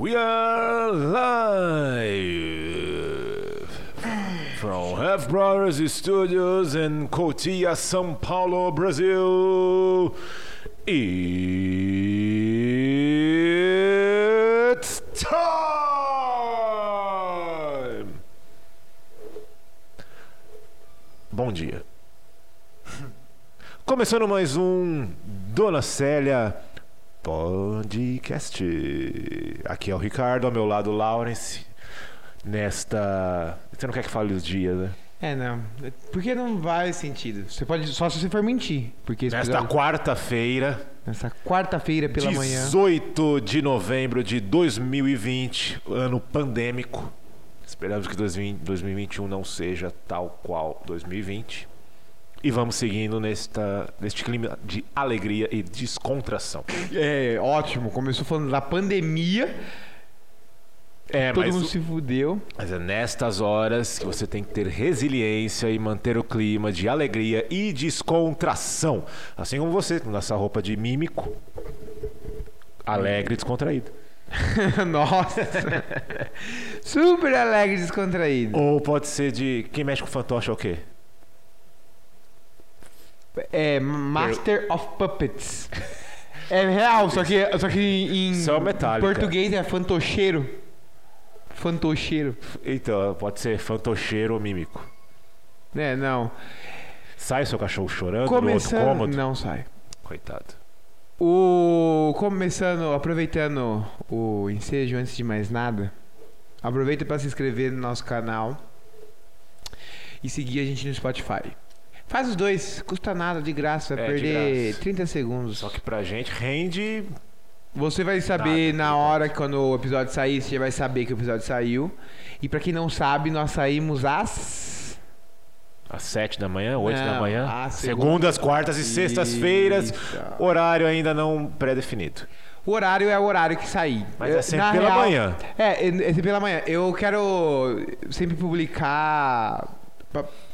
We are live from Half Brothers Studios in Cotia, São Paulo, Brazil. It's time! Bom dia. Começando mais um Dona Célia Podcast. Aqui é o Ricardo, ao meu lado, Lawrence. Nesta. Você não quer que fale os dias, né? É, não. Porque não faz sentido. Você pode. Só se você for mentir. Porque Nesta episódio- quarta-feira, nessa quarta-feira pela manhã. 18 de novembro de 2020, ano pandêmico. Esperamos que 2020 2021 não seja tal qual 2020. E vamos seguindo nesta, neste clima de alegria e descontração. É, ótimo. Começou falando da pandemia. É, todo mundo o- se fudeu. mas é nestas horas que você tem que ter resiliência e manter o clima de alegria e descontração. Assim como você, com essa roupa de mímico, alegre e descontraído. Nossa. Super alegre e descontraído. Ou pode ser de. Quem mexe com fantoche é o quê? É Master of Puppets. É real, só que, só que em Metallica. português é fantocheiro. Fantocheiro. Então, pode ser fantocheiro ou mímico. É, não. Sai seu cachorro chorando no Começando. outro cômodo? Não sai. Coitado. O começando, aproveitando o ensejo antes de mais nada, aproveita para se inscrever no nosso canal e seguir a gente no Spotify. Faz os dois, custa nada, de graça, vai É, de perder graça. 30 segundos. Só que pra gente rende. Você vai saber Nada, na verdade. hora que quando o episódio sair, você já vai saber que o episódio saiu. E pra quem não sabe, nós saímos às Às 7 da manhã, 8 da Não, manhã. às segunda- Segundas, quartas e sextas-feiras. Horário ainda não pré-definido. O horário é o horário que sair. Mas é sempre na pela real- manhã. É, é sempre pela manhã. Eu quero sempre publicar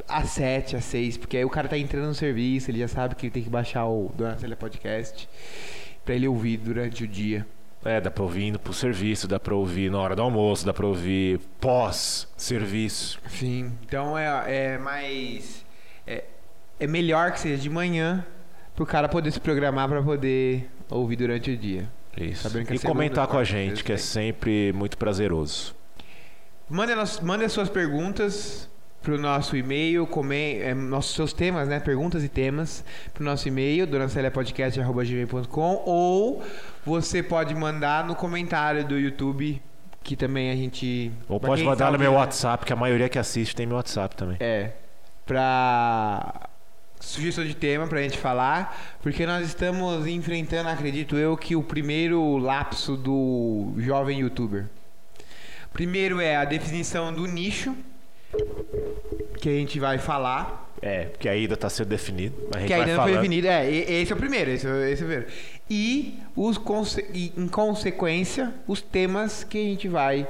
às 7, às 6, porque aí o cara tá entrando no serviço, ele já sabe que ele tem que baixar o Dona Célia Podcast pra ele ouvir durante o dia. É, dá pra ouvir indo pro serviço, dá pra ouvir na hora do almoço, dá pra ouvir pós-serviço. Sim. Então é, é mais. É, é melhor que seja de manhã pro cara poder se programar pra poder ouvir durante o dia. Isso. A E segunda, comentar com a gente, que é sempre muito prazeroso. Mandem as suas perguntas pro nosso e-mail, come, é, nossos seus temas, né? Perguntas e temas pro nosso e-mail, donaceliapodcast.gmail.com ou você pode mandar no comentário do YouTube, que também a gente... Ou pode mandar no meu WhatsApp, que a maioria que assiste tem meu WhatsApp também. É, pra sugestão de tema pra gente falar, porque nós estamos enfrentando, acredito eu, que o primeiro lapso do jovem youtuber. Primeiro é a definição do nicho, que a gente vai falar, É, porque ainda tá sendo definido. mas A gente que ainda não foi falando. definido. É, e- esse é o primeiro, esse é, esse é o primeiro. E, os conse- e, em consequência, os temas que a gente vai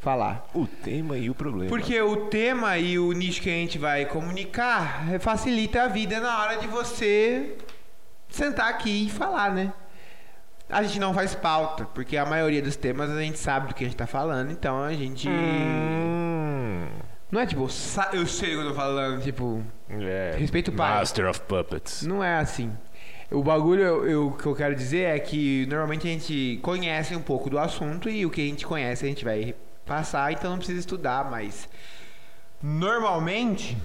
falar. O tema e o problema. Porque o tema e o nicho que a gente vai comunicar eh, facilita a vida na hora de você sentar aqui e falar, né? A gente não faz pauta, porque a maioria dos temas a gente sabe do que a gente tá falando, então a gente. Hum, Não é tipo, sa- eu sei o que eu tô falando, tipo. é. Respeita o pai. Master of Puppets. Não é assim. O bagulho eu, eu- que eu quero dizer é que normalmente a gente conhece um pouco do assunto e o que a gente conhece a gente vai passar, então não precisa estudar, mas normalmente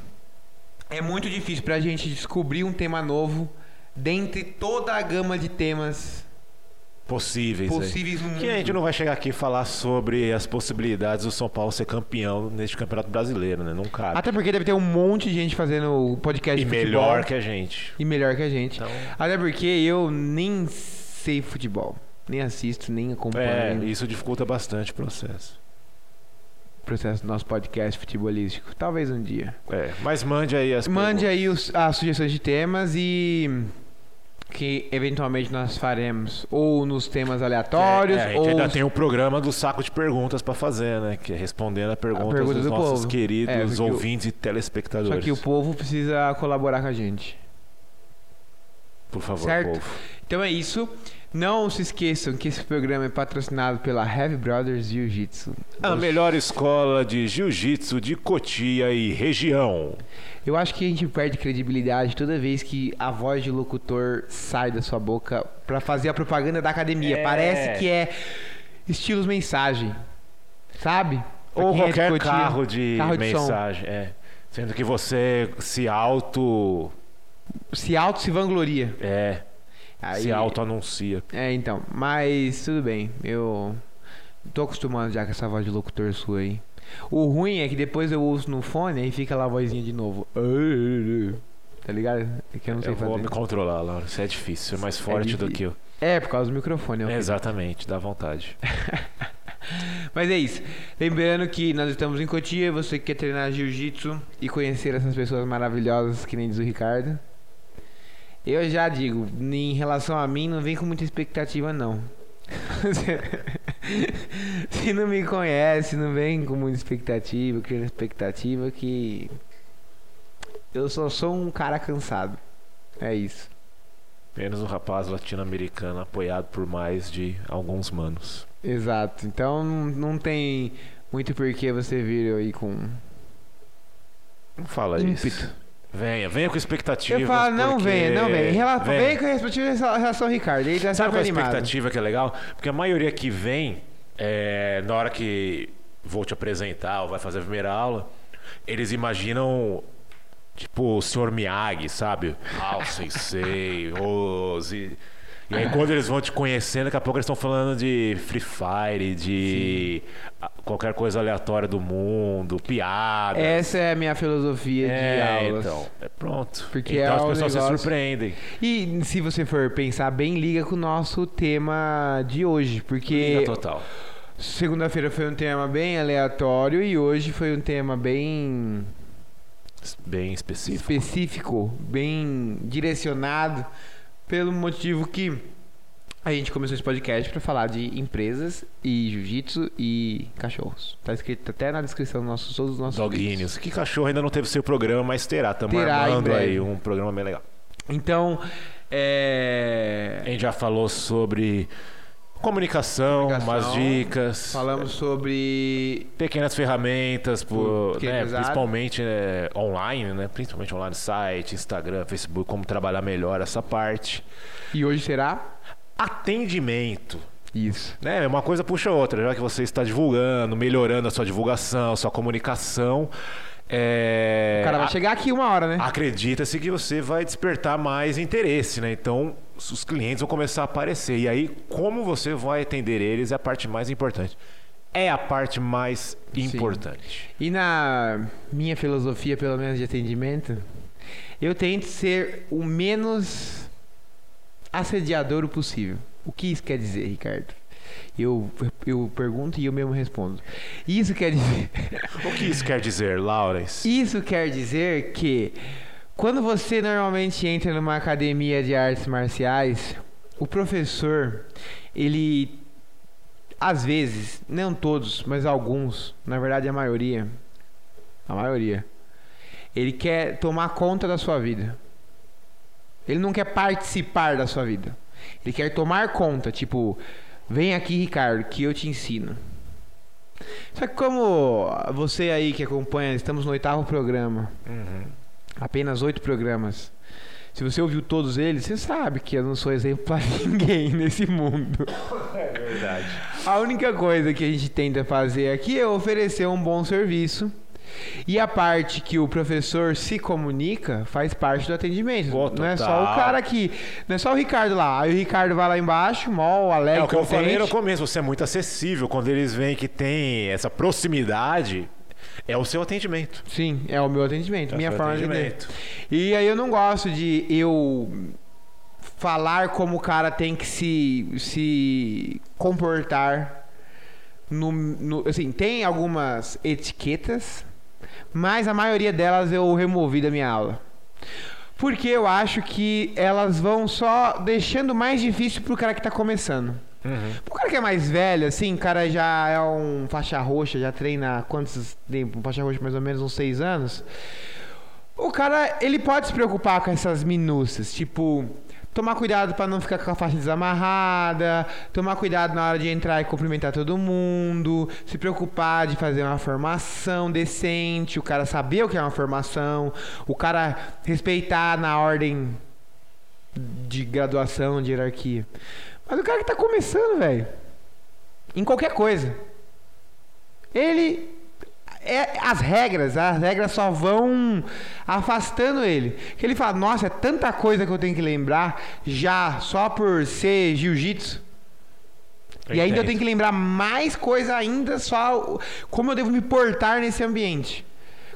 é muito difícil pra gente descobrir um tema novo dentre toda a gama de temas Possíveis. possíveis no mundo. Que a gente não vai chegar aqui e falar sobre as possibilidades do São Paulo ser campeão neste campeonato brasileiro, né? Não cabe. Até porque deve ter um monte de gente fazendo podcast e de futebol. melhor que a gente. E melhor que a gente. Então, Até porque eu nem sei futebol. Nem assisto, nem acompanho. é, isso dificulta bastante o processo. processo do nosso podcast futebolístico. Talvez um dia. É, mas mande aí as Mande perguntas. aí os- as sugestões de temas e que eventualmente nós faremos ou nos temas aleatórios É, a gente ou ainda tem o programa do saco de perguntas pra fazer, né? Que é respondendo a perguntas pergunta dos do nossos povo. queridos É, porque o- ouvintes e telespectadores. só que o povo precisa colaborar com a gente. Por favor, Certo? povo. Então é isso. Não se esqueçam que esse programa é patrocinado pela Heavy Brothers Jiu-Jitsu. A melhor escola de jiu-jitsu de Cotia e região. Eu acho que a gente perde credibilidade toda vez que a voz de locutor sai da sua boca pra fazer a propaganda da academia. É. Parece que é estilos mensagem. Sabe? Pra Ou quem é de qualquer Cotia, carro de carro de som. mensagem. é. Sendo que você se auto. Se auto se vangloria. É. Aí- Se auto-anuncia. É, então. Mas tudo bem. Eu tô acostumado já com essa voz de locutor sua aí. O ruim é que depois eu ouço no fone e fica lá a vozinha de novo. Tá ligado? É que eu não sei Eu vou fazer. me controlar, Laura. Isso é difícil. É mais forte do que eu. É, por causa do microfone. ó. Exatamente, dá vontade. Mas é isso. Lembrando que nós estamos em Cotia. Você que quer treinar jiu-jitsu e conhecer essas pessoas maravilhosas que nem diz o Ricardo. Eu já digo, em relação a mim, não vem com muita expectativa, não. Se não me conhece, não vem com muita expectativa, criando expectativa que. Eu só sou um cara cansado. É isso. Menos um rapaz latino-americano apoiado por mais de alguns manos. Exato. Então não, não tem muito porquê você vir aí com. Não fala Ímpeto. isso. Venha, venha com expectativa. Eu falo, não venha, não venha. Rela- Vem com a expectativa em relação ao Ricardo. Ele tá Sabe qual é a animado. expectativa que é legal? Porque a maioria que vem, é, na hora que vou te apresentar ou vai fazer a primeira aula, eles imaginam, tipo, o Sr. Miyagi, sabe? Ah, o Sensei, os... E, aí quando eles vão te conhecendo, daqui a pouco eles estão falando de Free Fire, de ah, qualquer coisa aleatória do mundo, piada. Essa é a minha filosofia de É, aulas. então, é pronto. Porque então é as pessoas negócio- se surpreendem. E se você for pensar bem, liga com o nosso tema de hoje. Porque Liga total. segunda-feira foi um tema bem aleatório e hoje foi um tema bem Bem específico. específico, bem direcionado, pelo motivo que a gente começou esse podcast para falar de empresas e jiu-jitsu e cachorros. Tá escrito até na descrição dos nossos, todos os nossos. Doguinhos. Que cachorro ainda não teve seu programa, mas terá. Estamos armando aí um programa bem legal. Então, é... A gente já falou sobre comunicação, Comunicação. umas dicas, falamos sobre pequenas ferramentas, por, né, é pesado. principalmente é, online, né? Principalmente online, site, Instagram, Facebook, como trabalhar melhor essa parte. e hoje será Atendimento. isso. né? Uma coisa puxa a outra, já que você está divulgando, melhorando a sua divulgação, sua comunicação. É... O cara vai a- chegar aqui uma hora, né? Acredita-se que você vai despertar mais interesse, né? Então, os clientes vão começar a aparecer. E aí, como você vai atender eles é a parte mais importante. É a parte mais importante. E na minha filosofia, pelo menos de atendimento, eu tento ser o menos assediador possível. O que isso quer dizer, Ricardo? Eu, eu pergunto e eu mesmo respondo. Isso quer dizer. O que isso quer dizer, Lawrence? Isso quer dizer que quando você normalmente entra numa academia de artes marciais, o professor, ele às vezes, não todos, mas alguns, na verdade a maioria, a maioria, ele quer tomar conta da sua vida. Ele não quer participar da sua vida. Ele quer tomar conta, tipo, vem aqui, Ricardo, que eu te ensino. Só que como você aí que acompanha, estamos no oitavo programa, Uhum. Apenas oito programas. Se você ouviu todos eles, você sabe que eu não sou exemplo para ninguém nesse mundo. É verdade. A única coisa que a gente tenta fazer aqui é oferecer um bom serviço. E a parte que o professor se comunica faz parte do atendimento. Pô, não é só o cara que. Não é só o Ricardo lá. Aí o Ricardo vai lá embaixo, mó, alegre. É o que eu falei no começo, você é muito acessível. Quando eles veem que tem essa proximidade, é o seu atendimento. Sim, é o meu atendimento, É minha forma de atendimento. atender. E aí eu não gosto de eu falar como o cara tem que se, se comportar. No, no- assim, tem algumas etiquetas, mas a maioria delas eu removi da minha aula. Porque eu acho que elas vão só deixando mais difícil pro cara que tá começando. Uhum. O cara que é mais velho, assim, o cara já é um faixa roxa, já treina quantos tempo? Faixa roxa mais ou menos uns seis anos. O cara, ele pode se preocupar com essas minúcias, tipo, Tomar cuidado pra não ficar com a faixa desamarrada, tomar cuidado na hora de entrar e cumprimentar todo mundo, se preocupar de fazer uma formação decente, o cara saber o que é uma formação, o cara respeitar na ordem de graduação, de hierarquia. Mas o cara que tá começando, velho, em qualquer coisa, ele é, as regras, as regras só vão afastando ele. Que ele fala, nossa, é tanta coisa que eu tenho que lembrar já só por ser jiu-jitsu. E ainda eu tenho que lembrar mais coisa ainda só como eu devo me portar nesse ambiente.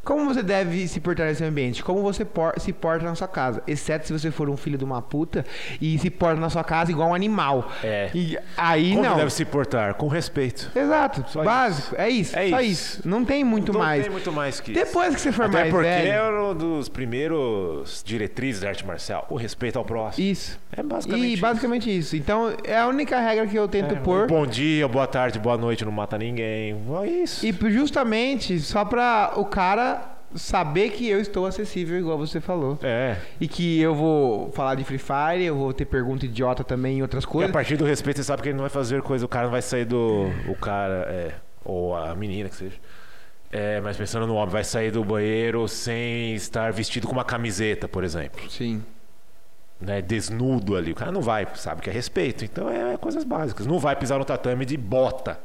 Como você deve se portar nesse ambiente? Como você por, se porta na sua casa? Exceto se você for um filho de uma puta e se porta na sua casa igual um animal. É. E aí Como não. deve se portar? Com respeito. Exato. Só básico. É isso. É só isso. isso. Não tem muito Não mais. tem muito mais que isso. Depois que você for Até mais porque velho. é um dos primeiros diretrizes da arte marcial. O respeito ao próximo. Isso. É basicamente E isso. basicamente isso. Então, é a única regra que eu tento É, pôr. Bom dia, boa tarde, boa noite, não mata ninguém. É isso. E justamente só pra o cara saber que eu estou acessível, igual você falou. É. E que eu vou falar de Free Fire, eu vou ter pergunta idiota também em outras Porque a coisas. partir do respeito, você sabe que ele não vai fazer coisa, o cara não vai sair do. O cara, é. Ou a menina que seja. É, mas pensando no homem, vai sair do banheiro sem estar vestido com uma camiseta, por exemplo. Sim. Né, desnudo ali. O cara não vai, sabe que é respeito. Então é coisas básicas. Não vai pisar no tatame de bota.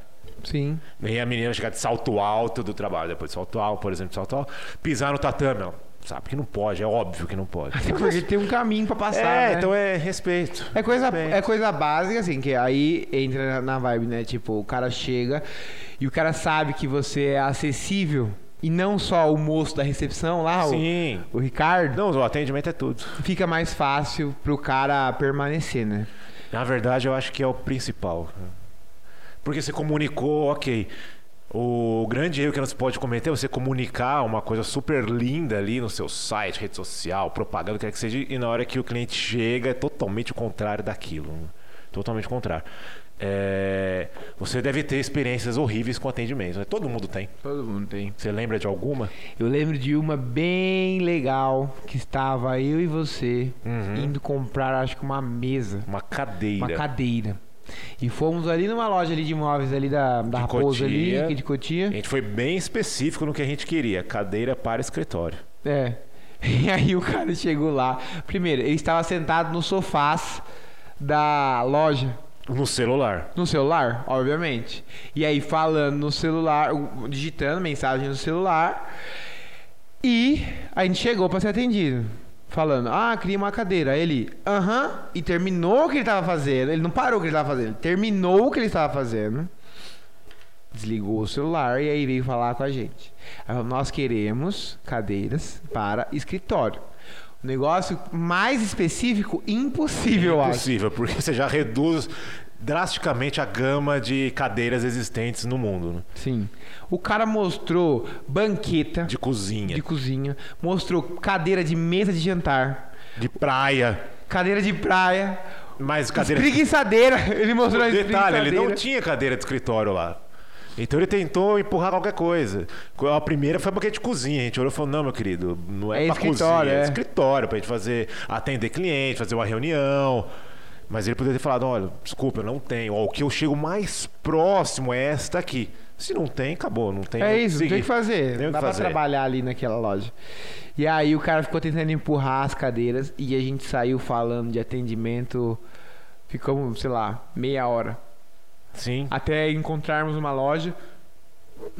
Sim. Nem a menina chegar de salto alto do trabalho, depois de salto alto, por exemplo, de salto alto, pisar no tatame, ó. sabe que não pode, é óbvio que não pode. Até porque tem um caminho pra passar, É, né? então é respeito. É coisa, Respeito. é coisa básica, assim, que aí entra na- vibe, né? Tipo, o cara chega e o cara sabe que você é acessível e não só o moço da recepção lá, o, Sim. o Ricardo, Não, o atendimento é tudo. fica mais fácil pro cara permanecer, né? Na verdade, eu acho que é o principal. Porque você comunicou, ok. O grande erro que não se pode cometer é você comunicar uma coisa super linda ali no seu site, rede social, propaganda, o que quer que seja, e na hora que o cliente chega é totalmente o contrário daquilo. né? Totalmente o contrário. É, Você deve ter experiências horríveis com atendimento. né? Todo mundo tem. Todo mundo tem. Você lembra de alguma? Eu lembro de uma bem legal que estava eu e você Uhum. indo comprar, acho que uma mesa, Uma cadeira. uma cadeira. E fomos ali numa loja ali de imóveis ali da, da De Raposa ali, Cotia. aqui de Cotia. A gente foi bem específico no que a gente queria. Cadeira para escritório. É. E aí o cara chegou lá. Primeiro, ele estava sentado no sofás da loja, No celular. no celular, obviamente. E aí falando no celular, digitando mensagem no celular. E a gente chegou para ser atendido. Falando, ah, queria uma cadeira. Aí ele, aham, e terminou o que ele estava fazendo. Ele não parou o que ele estava fazendo, ele terminou o que ele estava fazendo. Desligou o celular e aí veio falar com a gente. Falou, Nós queremos cadeiras para escritório. O negócio mais específico, impossível, eu acho. Impossível, porque você já reduz drasticamente a gama de cadeiras existentes no mundo. né? Sim. O cara mostrou banqueta De cozinha, de de, cozinha, mostrou cadeira de mesa de jantar, praia. cadeira de praia, Mas cadeira. espreguiçadeira. Ele mostrou a Detalhe, ele não tinha cadeira de escritório lá. Então ele tentou empurrar qualquer coisa. A primeira foi banquete de cozinha. A gente olhou e falou: não, meu querido, não é, É pra escritório, cozinha, é é. escritório, pra gente fazer, atender cliente, fazer uma reunião. Mas ele poderia ter falado: olha, desculpa, eu não tenho. Ó, o que eu chego mais próximo é esta aqui. Se não tem, acabou. Não tem. É isso, seguir. tem o que fazer. Tem dá que pra fazer. trabalhar ali naquela loja. E aí o cara ficou tentando empurrar as cadeiras e a gente saiu falando de atendimento. Ficamos, sei lá, meia hora. Sim, Até encontrarmos uma loja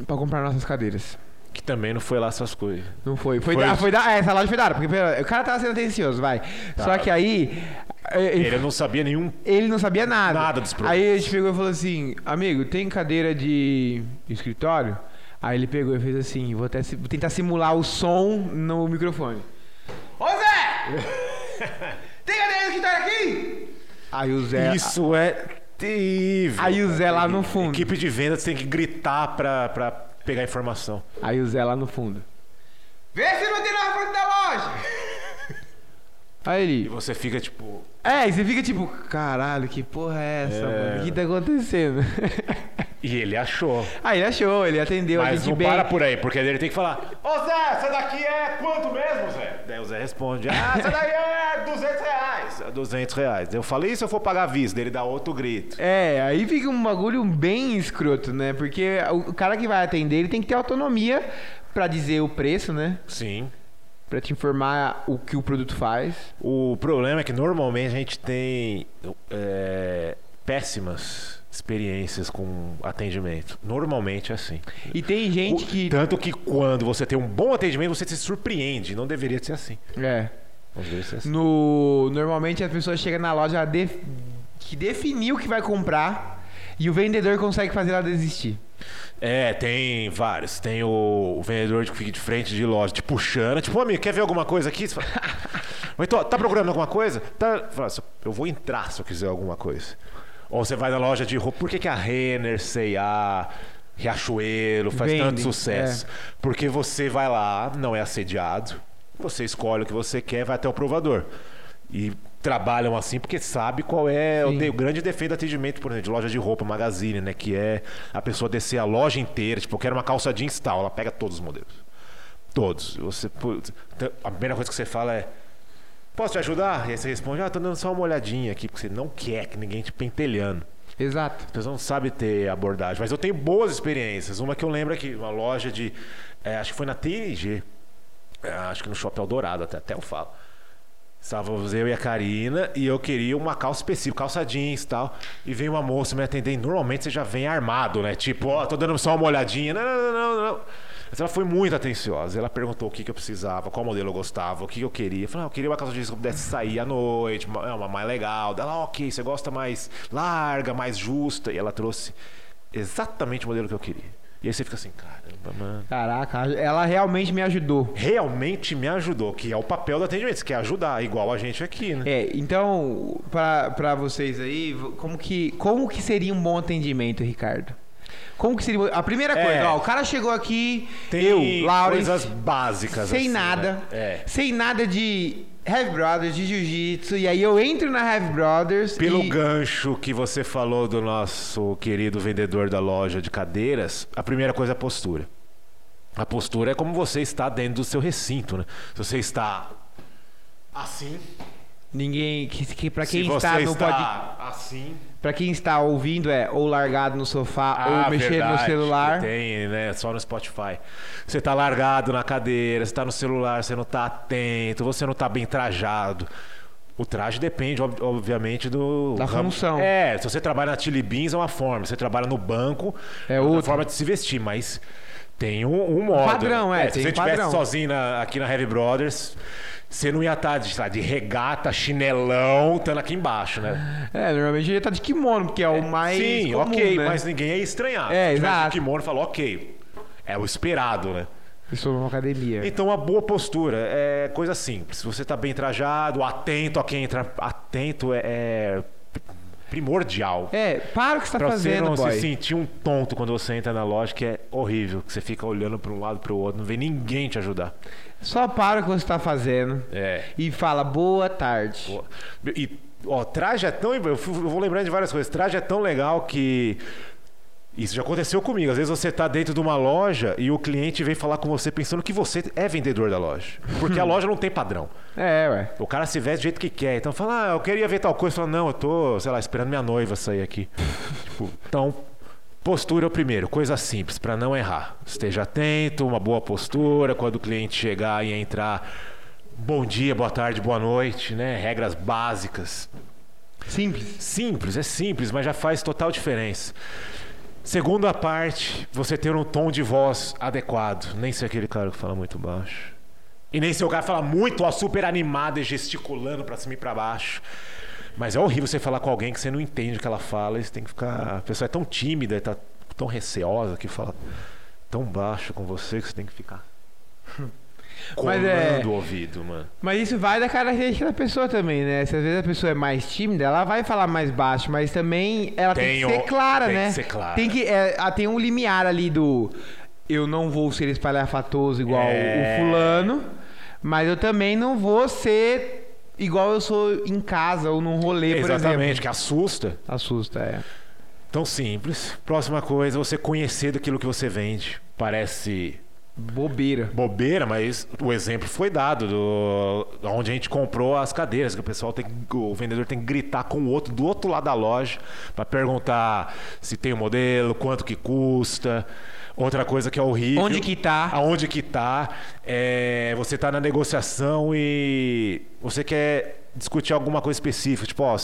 pra comprar nossas cadeiras. que também não foi lá essas coisas. Não foi. Foi, Foi da, foi da, é, essa loja foi da hora, porque o cara tava sendo atencioso, vai. Só que aí. É, Ele não sabia nenhum. ele não sabia nada. Nada dos produtos. Aí a gente pegou e falou assim: Amigo, tem cadeira de escritório? Aí ele pegou e fez assim: Vou, até, vou tentar simular o som no microfone. Ô Zé! tem cadeira de escritório aqui? Aí o Zé. Isso é terrível. Aí o Zé lá no fundo. Equipe de vendas tem que gritar pra, pra pegar informação. Aí o Zé lá no fundo. Vê se não tem na frente da Aí E ele. você fica tipo. É, e você fica tipo, caralho, que porra é essa, É. mano? O que tá acontecendo? E ele achou. Aí ele achou, ele atendeu a Mas gente não bem. para por aí, porque ele tem que falar: Ô Zé, essa daqui é quanto mesmo, Zé? Daí o Zé responde: Ah, essa daí é 200 reais. 200 reais. Eu falei, e se eu for pagar à vista? Ele dá outro grito. É, aí fica um bagulho bem escroto, né? Porque o cara que vai atender, ele tem que ter autonomia pra dizer o preço, né? Sim. Pra te informar o que o produto faz. O problema é que normalmente a gente tem é, péssimas experiências com atendimento. Normalmente é assim. E tem gente O- que. Tanto que quando você tem um bom atendimento, você se surpreende. Não deveria ser assim. É. Não deveria ser assim. No, normalmente a pessoa chega na loja def- que definiu o que vai comprar e o vendedor consegue fazer ela desistir. É, tem vários. Tem o, o vendedor que fica de frente de loja, te puxando. Tipo, "Ô, amigo, quer ver alguma coisa aqui? Você fala, então, tá procurando alguma coisa? Tá. Fala, "Se- eu vou entrar se eu quiser alguma coisa. Ou você vai na loja de roupa. Por que, que a Renner, C&A, Riachuelo faz tanto sucesso? Porque você vai lá, não é assediado. Você escolhe o que você quer, vai até o provador. E trabalham assim porque sabe qual é o, Sim. de- o grande defeito do atendimento, por exemplo, de loja de roupa, magazine, né? Que é a pessoa descer a loja inteira. Tipo, eu quero uma calça jeans tal. Ela pega todos os modelos. Todos. Você, a primeira coisa que você fala é: Posso te ajudar? E aí você responde: Ah, tô dando só uma olhadinha aqui, porque você não quer que ninguém te pentelhando. Exato. As pessoas não sabem ter abordagem. Mas eu tenho boas experiências. Uma que eu lembro aqui, uma loja de. é, acho que foi na TNG. é, acho que no Shopping Eldorado, até, até eu falo. Estávamos eu e a Karina e eu queria uma calça específica, calça jeans e tal. E veio uma moça me atender. Normalmente você já vem armado, né? Tipo, ó, tô dando só uma olhadinha. Não, não, não, não. Mas ela foi muito atenciosa. Ela perguntou o que, que eu precisava, qual modelo eu gostava, o que, que eu queria. Eu falei, ah, eu queria uma calça jeans que eu pudesse sair à noite, uma, é, uma mais legal. Ela, ah, ok, você gosta mais larga, mais justa. E ela trouxe exatamente o modelo que eu queria. E aí você fica assim, caramba, mano. Caraca, ela realmente me ajudou. Realmente me ajudou, que é o papel do atendimento. Você quer ajudar, igual a gente aqui, né? É, então, pra, pra vocês aí, como que, como que seria um bom atendimento, Ricardo? Como que seria. A primeira É. coisa, ó, o cara chegou aqui, Tem eu, Laura, coisas básicas. sem assim, nada, né? É. sem nada de Heavy Brothers, de Jiu-Jitsu, e aí eu entro na Heavy Brothers Pelo e... gancho que você falou do nosso querido vendedor da loja de cadeiras, a primeira coisa é a postura. A postura é como você está dentro do seu recinto, né? Se você está assim, Ninguém. Que, que pra quem se está está pode. assim, Pra quem está ouvindo é ou largado no sofá Ah, ou mexendo no celular. Tem, né? Só no Spotify. Você tá largado na cadeira, você tá no celular, você não tá atento, você não tá bem trajado. O traje depende, ob- obviamente, do. Da ramo- função. É, se você trabalha na Chili Beans é uma forma, se você trabalha no banco É outra outra. forma de se vestir, mas tem um, um modo. padrão, né? é, Se tem você estivesse sozinho na- aqui na Heavy Brothers, você não ia estar de, de regata, chinelão, estando aqui embaixo, né? É, normalmente ele tá de kimono, porque é o mais. Sim, comum, ok, né? mas ninguém ia estranhar. É, Se exato. de kimono, falou, ok. É o esperado, né? Estou numa academia. Então, uma boa postura é coisa simples. Se você tá bem trajado, atento a quem entra, atento é, é primordial. É, para o que você tá Pra fazendo, você não boy. se sentir um tonto quando você entra na loja, que é horrível. Que você fica olhando para um lado para o outro, não vê ninguém te ajudar. Só para o que você tá fazendo É. e fala boa tarde. Pô, E, ó, traje é tão. Eu vou lembrando de várias coisas. Traje é tão legal que. Isso já aconteceu comigo. Às vezes você tá dentro de uma loja e o cliente vem falar com você pensando que você é vendedor da loja. Porque a loja não tem padrão. É, ué. O cara se veste do jeito que quer. Então fala, ah, eu queria ver tal coisa. Fala, não, eu tô, sei lá, esperando minha noiva sair aqui. Tipo, então, postura é o primeiro, coisa simples, para não errar. Esteja atento, uma boa postura. Quando o cliente chegar e entrar, bom dia, boa tarde, boa noite, né? Regras básicas. Simples. Simples, é simples, mas já faz total diferença. Segunda parte, você ter um tom de voz adequado. Nem ser aquele cara que fala muito baixo. E nem ser o cara que fala muito, ó, super animado e gesticulando pra cima e pra baixo. Mas é horrível você falar com alguém que você não entende o que ela fala. E você tem que ficar. A pessoa é tão tímida, tá tão receosa que fala tão baixo com você que você tem que ficar. Mas Colando é- o ouvido, mano. Mas isso vai da característica da pessoa também, né? Se às vezes a pessoa é mais tímida, ela vai falar mais baixo, mas também ela tem, Tem que ser clara, tem né? que ser clara. Tem que é, ah, tem um limiar ali do eu não vou ser espalhafatoso igual É. o fulano, mas eu também não vou ser igual eu sou em casa ou num rolê, por Exatamente, exemplo. que assusta. Assusta, é. Tão simples. Próxima coisa, você conhecer daquilo que você vende. Parece Bobeira. bobeira, mas o exemplo foi dado do onde a gente comprou as cadeiras, que o pessoal tem o vendedor tem que gritar com o outro do outro lado da loja para perguntar se tem o modelo, quanto que custa. Outra coisa que é horrível. Onde que tá? Aonde que tá? É, você tá na negociação e você quer discutir alguma coisa específica, tipo, ó,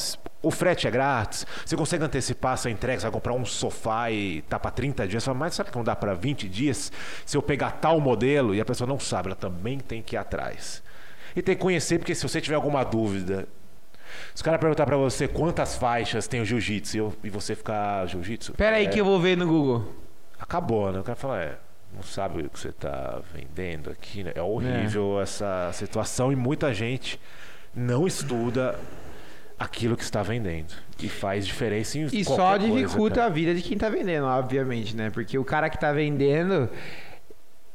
o frete é grátis, você consegue antecipar essa entrega, você vai comprar um sofá e tá para 30 dias, você fala, mas sabe que não dá para 20 dias? Se eu pegar tal modelo e a pessoa não sabe, ela também tem que ir atrás. E tem que conhecer, porque se você tiver alguma dúvida, se o cara perguntar para você quantas faixas tem o jiu-jitsu e e você ficar jiu-jitsu, Pera aí é, que eu vou ver no Google. acabou, né? O cara fala, é, não sabe o que você tá vendendo aqui, né? É horrível essa situação e muita gente não estuda aquilo que está vendendo e faz diferença em E só coisa, dificulta cara. a vida de quem tá vendendo, obviamente, né? Porque o cara que tá vendendo,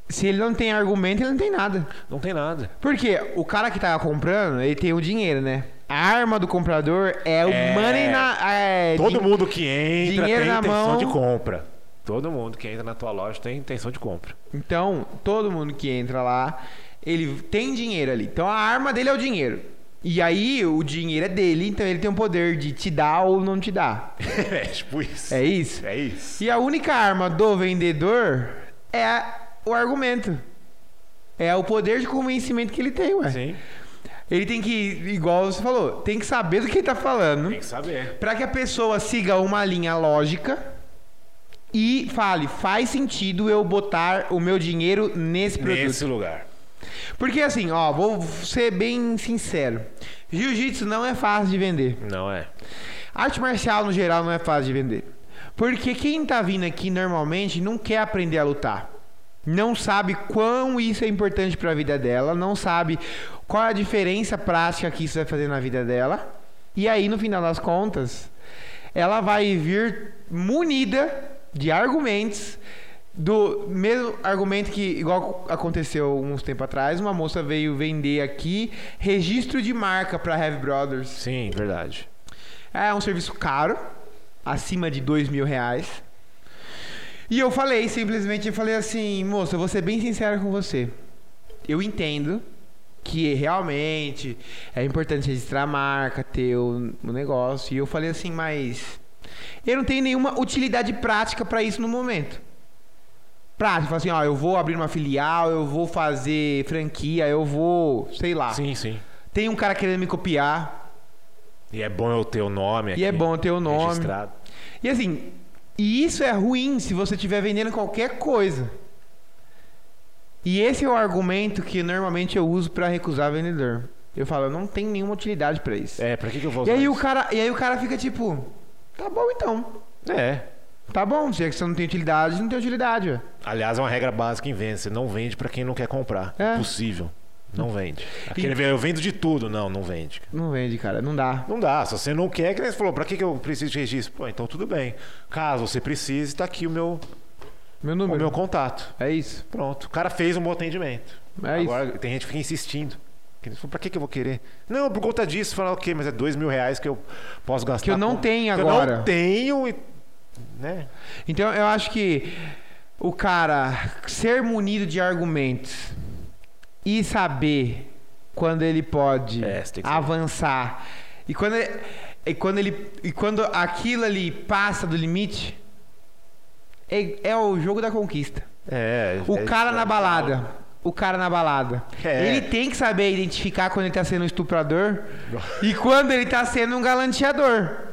se ele não tem argumento, ele não tem nada. Não tem nada. Porque o cara que tá comprando, ele tem o dinheiro, né? A arma do comprador é o É. money na. É, Todo mundo que entra tem na intenção mão. de compra. Todo mundo que entra na tua loja tem intenção de compra. Então, todo mundo que entra lá, ele tem dinheiro ali. Então a arma dele é o dinheiro. E aí o dinheiro é dele, então ele tem o poder de te dar ou não te dar. é tipo isso. É isso? É isso. E a única arma do vendedor é o argumento. É o poder de convencimento que ele tem, ué. Sim, Ele tem que, igual você falou, tem que saber do que ele tá falando. tem que saber. Pra que a pessoa siga uma linha lógica e fale, faz sentido eu botar o meu dinheiro nesse produto. Nesse lugar. Porque assim, ó, vou ser bem sincero. Jiu-jitsu não é fácil de vender. Não é. Arte marcial no geral não é fácil de vender. Porque quem tá vindo aqui normalmente não quer aprender a lutar. Não sabe quão isso é importante para a vida dela, não sabe qual é a diferença prática que isso vai fazer na vida dela. E aí, no final das contas, ela vai vir munida de argumentos do mesmo argumento que, igual aconteceu uns tempo atrás, uma moça veio vender aqui registro de marca para Heavy Brothers. Sim, verdade. É um serviço caro, acima de dois mil reais. E eu falei, simplesmente, eu falei assim, moça, eu vou ser bem sincero com você. Eu entendo que realmente é importante registrar a marca, ter o, o negócio. E eu falei assim, mas eu não tenho nenhuma utilidade prática para isso no momento. Prática, falei assim, ó, eu vou abrir uma filial, eu vou fazer franquia, eu vou, sei lá. Sim, sim. Tem um cara querendo me copiar, E é bom eu ter o nome aqui. e é bom ter o nome. Registrado. E assim, e isso é ruim se você estiver vendendo qualquer coisa. E esse é o argumento que normalmente eu uso para recusar vendedor. Eu falo, eu não tem nenhuma utilidade para isso. É, pra que, que eu vou e usar aí o isso? cara, e aí o cara fica tipo, tá bom então. É. Tá bom, se é que você não tem utilidade, não tem utilidade. Aliás, é uma regra básica em venda. Você não vende pra quem não quer comprar. É. Impossível. Não vende. Aquele eu vendo de tudo. Não, não vende. Não vende, cara, não dá. Não dá. Se você não quer, que nem você falou, pra que, que eu preciso de registro? Pô, então tudo bem. Caso você precise, tá aqui o meu, Meu o número. meu contato. É isso. Pronto. O cara fez um bom atendimento. É isso. Agora tem gente que fica insistindo. Pra que, que eu vou querer? Não, por conta disso, falar o quê? Mas é dois mil reais que eu posso gastar. Que eu não com- tenho que Eu agora. não tenho. e- Né? Então eu acho que o cara ser munido de argumentos e saber quando ele pode É, avançar e quando ele, e quando ele e quando aquilo ali passa do limite é, é o jogo da conquista. É. O é- cara é- na balada, o cara na balada, É. ele tem que saber identificar quando ele tá sendo um estuprador e quando ele tá sendo um galanteador.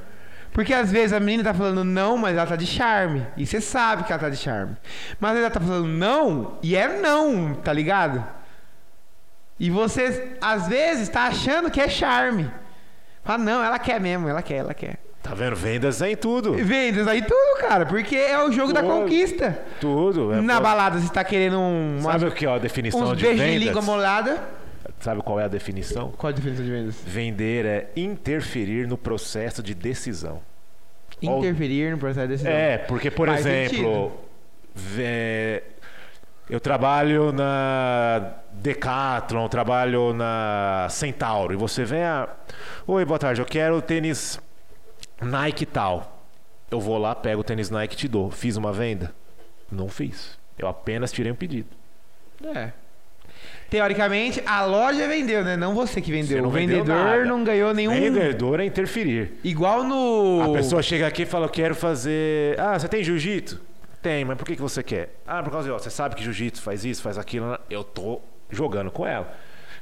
Porque às vezes a menina tá falando não, mas ela tá de charme. E você sabe que ela tá de charme. Mas ela tá falando não e é não, tá ligado? E você, às vezes, tá achando que é charme. Fala, não, ela quer mesmo, ela quer, ela quer. Tá vendo? Vendas em tudo. Vendas aí tudo, cara, porque é o jogo da Tudo. conquista. Tudo. É, Na pô, balada você tá querendo um, Sabe o que é a definição uns de beijos de vendas? língua molhada. Sabe qual é a definição? Qual a diferença de vendas? Vender é interferir no processo de decisão. Interferir no processo de decisão. É, porque, por Faz exemplo, vé- eu trabalho na Decathlon, eu trabalho na Centauro, e você vem a. Oi, boa tarde, eu quero tênis Nike tal. Eu vou lá, pego o tênis Nike e te dou. Fiz uma venda? Não fiz. Eu apenas tirei um pedido. É. Teoricamente, a loja vendeu, né? Não você que vendeu. Você não o vendedor não ganhou nenhum. Vendedor é interferir. Igual no. A pessoa chega aqui e fala, eu quero fazer... Ah, você tem jiu-jitsu? Tem, mas por que, que você quer? Ah, por causa de, ó, você sabe que jiu-jitsu faz isso, faz aquilo. Eu tô jogando com ela.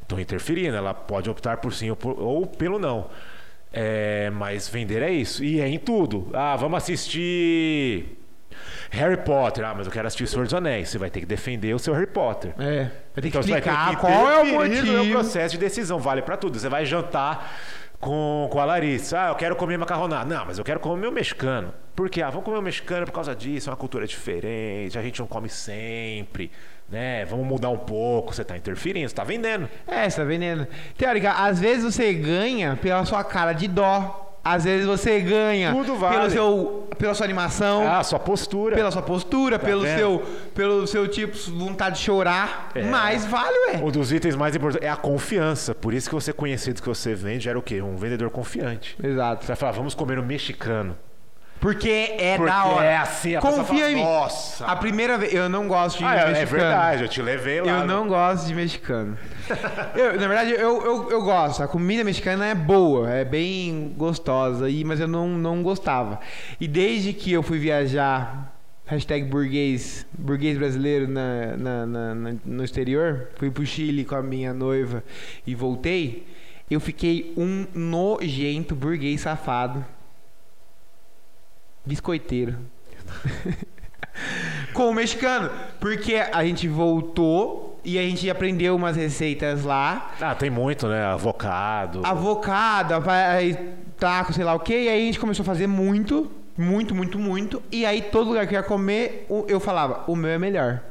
Tô interferindo, ela pode optar por sim ou, por- ou pelo não. É, mas vender é isso. E é em tudo. Ah, vamos assistir Harry Potter. Ah, mas eu quero assistir Senhor dos Anéis. Você vai ter que defender o seu Harry Potter. É. Vai ter que Então você vai ter explicar que qual é o interferir no motivo. processo de decisão. Vale pra tudo. Você vai jantar com, com a Larissa. Ah, eu quero comer macarronada. Não, mas eu quero comer o mexicano. Por quê? Ah, vamos comer o mexicano por causa disso. É uma cultura diferente. A gente não come sempre. Né? Vamos mudar um pouco. Você tá interferindo, você tá vendendo. É, você tá vendendo. Teórica, às vezes você ganha pela sua cara de dó. Às vezes você ganha Tudo vale. pelo seu, pela sua animação, Ah, sua postura. pela sua postura, Tá pelo, vendo? seu, pelo seu tipo vontade de chorar. É. Mas vale, ué. Um dos itens mais importantes é a confiança. Por isso que você conhecido que você vende era o quê? Um vendedor confiante. Exato. Você vai falar, vamos comer o mexicano. Porque é Porque da hora. é assim, a Confia fala, em mim. Nossa. A primeira vez. Eu não gosto de Ah, é, mexicano. é verdade, eu te levei lá. Eu não gosto de mexicano. Eu, na verdade, eu, eu, eu gosto. A comida mexicana é boa, é bem gostosa, e, mas eu não, não gostava. E desde que eu fui viajar, hashtag burguês, burguês brasileiro na- na- na- no exterior, fui pro Chile com a minha noiva e voltei, eu fiquei um nojento burguês safado. Biscoiteiro. com o mexicano. Porque a gente voltou e a gente aprendeu umas receitas lá. Ah, tem muito, né? Avocado. Avocado, taco, sei lá o que. E aí a gente começou a fazer muito, muito, muito, muito. E aí todo lugar que eu ia comer, eu falava, o meu é melhor.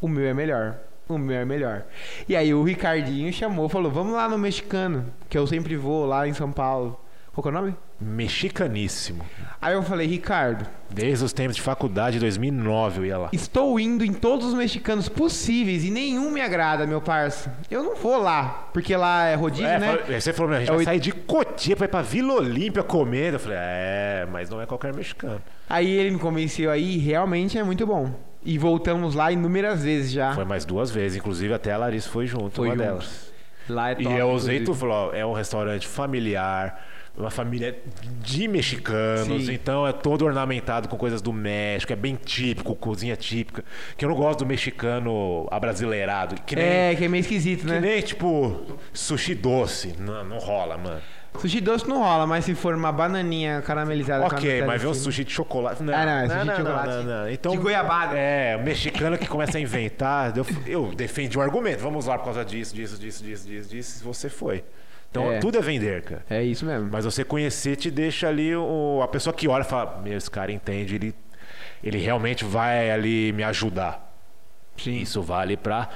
O meu é melhor. O meu é melhor. E aí o Ricardinho chamou, falou, vamos lá no mexicano, que eu sempre vou lá em São Paulo. Qual que é o nome? Mexicaníssimo. Aí eu falei, Ricardo, Desde os tempos de faculdade, 2009 eu ia lá. Estou indo em todos os mexicanos possíveis e nenhum me agrada, meu parça. Eu não vou lá, porque lá é rodízio, É, né? falou- você falou, a gente É vai oit- sair de Cotia pra ir pra Vila Olímpia comer. Eu falei, é, mas não é qualquer mexicano. Aí ele me convenceu aí, e realmente é muito bom. E voltamos lá inúmeras vezes já. Foi mais duas vezes, inclusive até a Larissa foi junto, Foi uma junto. delas. Lá é E top, eu usei, tu falou, é um restaurante familiar, uma família de mexicanos, Sim. então é todo ornamentado com coisas do México, é bem típico, cozinha típica. Que eu não gosto do mexicano abrasileirado, que nem, É, que é meio esquisito, que né? nem tipo sushi doce. Não, não rola, mano. Sushi doce não rola, mas se for uma bananinha caramelizada Ok, mas vê um sushi de chocolate. Não, Ah, não, é sushi de não, chocolate. Não, não, Então, De goiabada. É, o mexicano que começa a inventar. eu, eu defendi um argumento. Vamos lá por causa disso, disso, disso, disso, disso, disso. Você foi. Então, É. tudo é vender, cara. É isso mesmo. Mas você conhecer te deixa ali o, a pessoa que olha e fala: Meu, esse cara entende, ele, ele realmente vai ali me ajudar. Sim. Isso vale pra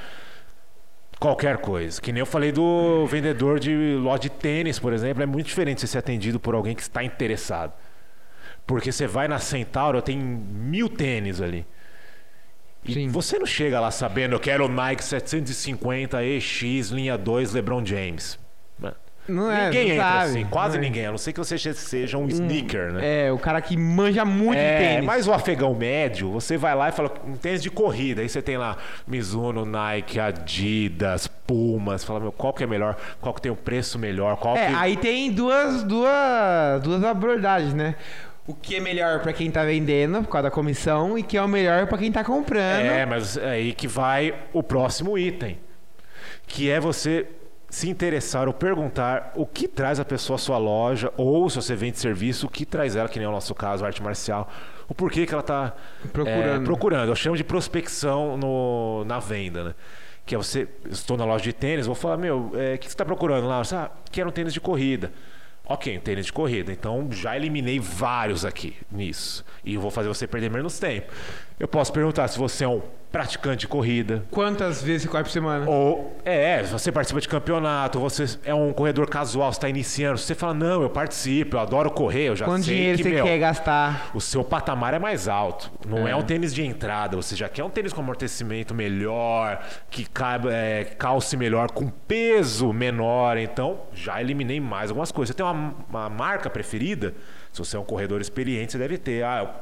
qualquer coisa. Que nem eu falei do vendedor de loja de tênis, por exemplo, é muito diferente você ser atendido por alguém que está interessado. Porque você vai na Centauro, tem mil tênis ali. E Sim. você não chega lá sabendo, eu quero o Nike 750 EX linha 2 LeBron James. Não é, ninguém não entra sabe. assim, quase Não é. ninguém. A não ser que você seja um sneaker, né? É, o cara que manja muito de É, tênis. mas o afegão médio, você vai lá e fala um tênis de corrida, aí você tem lá Mizuno, Nike, Adidas, Pumas, fala, meu, qual que é melhor, qual que tem o preço melhor, qual É, que... aí tem duas, duas, duas abordagens, né? O que é melhor pra quem tá vendendo, por causa da comissão, e que é o melhor pra quem tá comprando. É, mas aí que vai o próximo item, que é você se interessar ou perguntar o que traz a pessoa à sua loja, ou se você vende serviço, o que traz ela, que nem é o nosso caso, arte marcial, o porquê que ela está Procurando. procurando. Eu chamo de prospecção no, na venda, né? Que é você, estou na loja de tênis, vou falar, meu, é, o que você está procurando lá? Você, ah, quero um tênis de corrida. Ok, um tênis de corrida. Então já eliminei vários aqui nisso. E eu vou fazer você perder menos tempo. Eu posso perguntar se você é um praticante de corrida. Quantas vezes você corre por semana? Ou, é, se você participa de campeonato, você é um corredor casual, você está iniciando. Você fala, não, eu participo, eu adoro correr, eu já Quanto sei dinheiro que, você meu, quer gastar? o seu patamar é mais alto. Não é. É. um tênis de entrada. Você já quer um tênis com amortecimento melhor, que caiba, é, calce melhor, com peso menor. Então, já eliminei mais algumas coisas. Você tem uma, uma marca preferida? Se você é um corredor experiente, você deve ter. Ah,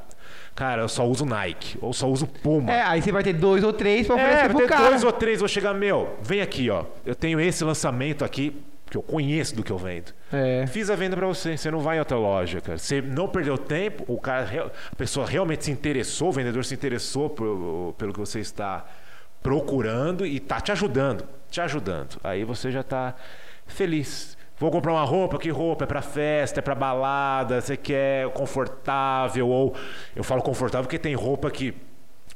Cara, eu só uso Nike, ou só uso Puma. É, aí você vai ter dois ou três pra oferecer É, pro vai ter cara. dois ou três, vou chegar, meu, vem aqui, ó. Eu tenho esse lançamento aqui, que eu conheço do que eu vendo. É. Fiz a venda pra você, você não vai em outra loja, cara. Você não perdeu tempo, o cara, a pessoa realmente se interessou, o vendedor se interessou por- pelo que você está procurando e tá te ajudando, te ajudando. Aí você já tá feliz. Vou comprar uma roupa, que roupa? É pra festa, é pra balada, você quer confortável ou eu falo confortável porque tem roupa que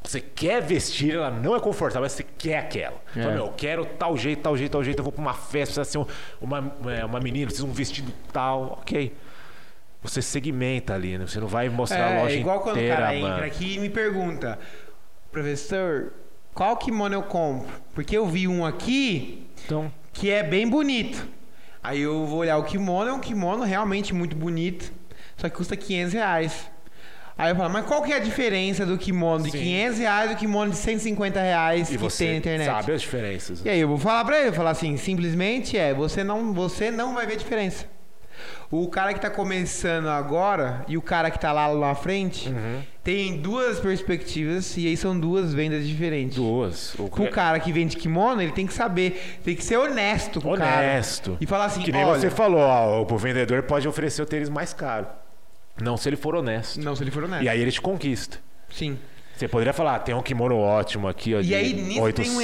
você quer vestir, ela não é confortável, mas você quer aquela. É. Fala, meu, eu quero tal jeito, tal jeito, tal jeito, eu vou pra uma festa, precisa ser um- uma, é, uma menina, precisa de um vestido tal, ok. Você segmenta ali, né? Você não vai mostrar a É, loja igual quando inteira, o cara mano. entra aqui e me pergunta, professor, qual kimono eu compro? Porque eu vi um aqui Então, que é bem bonito. Aí eu vou olhar o kimono, é um kimono realmente muito bonito, só que custa 500 reais. Aí eu falo, mas qual que é a diferença do kimono de Sim. 500 reais e do kimono de 150 reais e que tem você na internet? sabe as diferenças. E aí eu vou falar pra ele, falar assim, simplesmente é, você não, você não vai ver diferença. O cara que tá começando agora e o cara que tá lá na frente Uhum. tem duas perspectivas e aí são duas vendas diferentes. Duas. O O cara que vende kimono, ele tem que saber, tem que ser honesto com o cara. Honesto. E falar assim, Que nem olha, você falou, ó, o vendedor pode oferecer o tênis mais caro. Não se ele for honesto. Não, se ele for honesto. E aí ele te conquista. Sim. Você poderia falar, ah, tem um kimono ótimo aqui, ó, E de aí, nisso tem um 800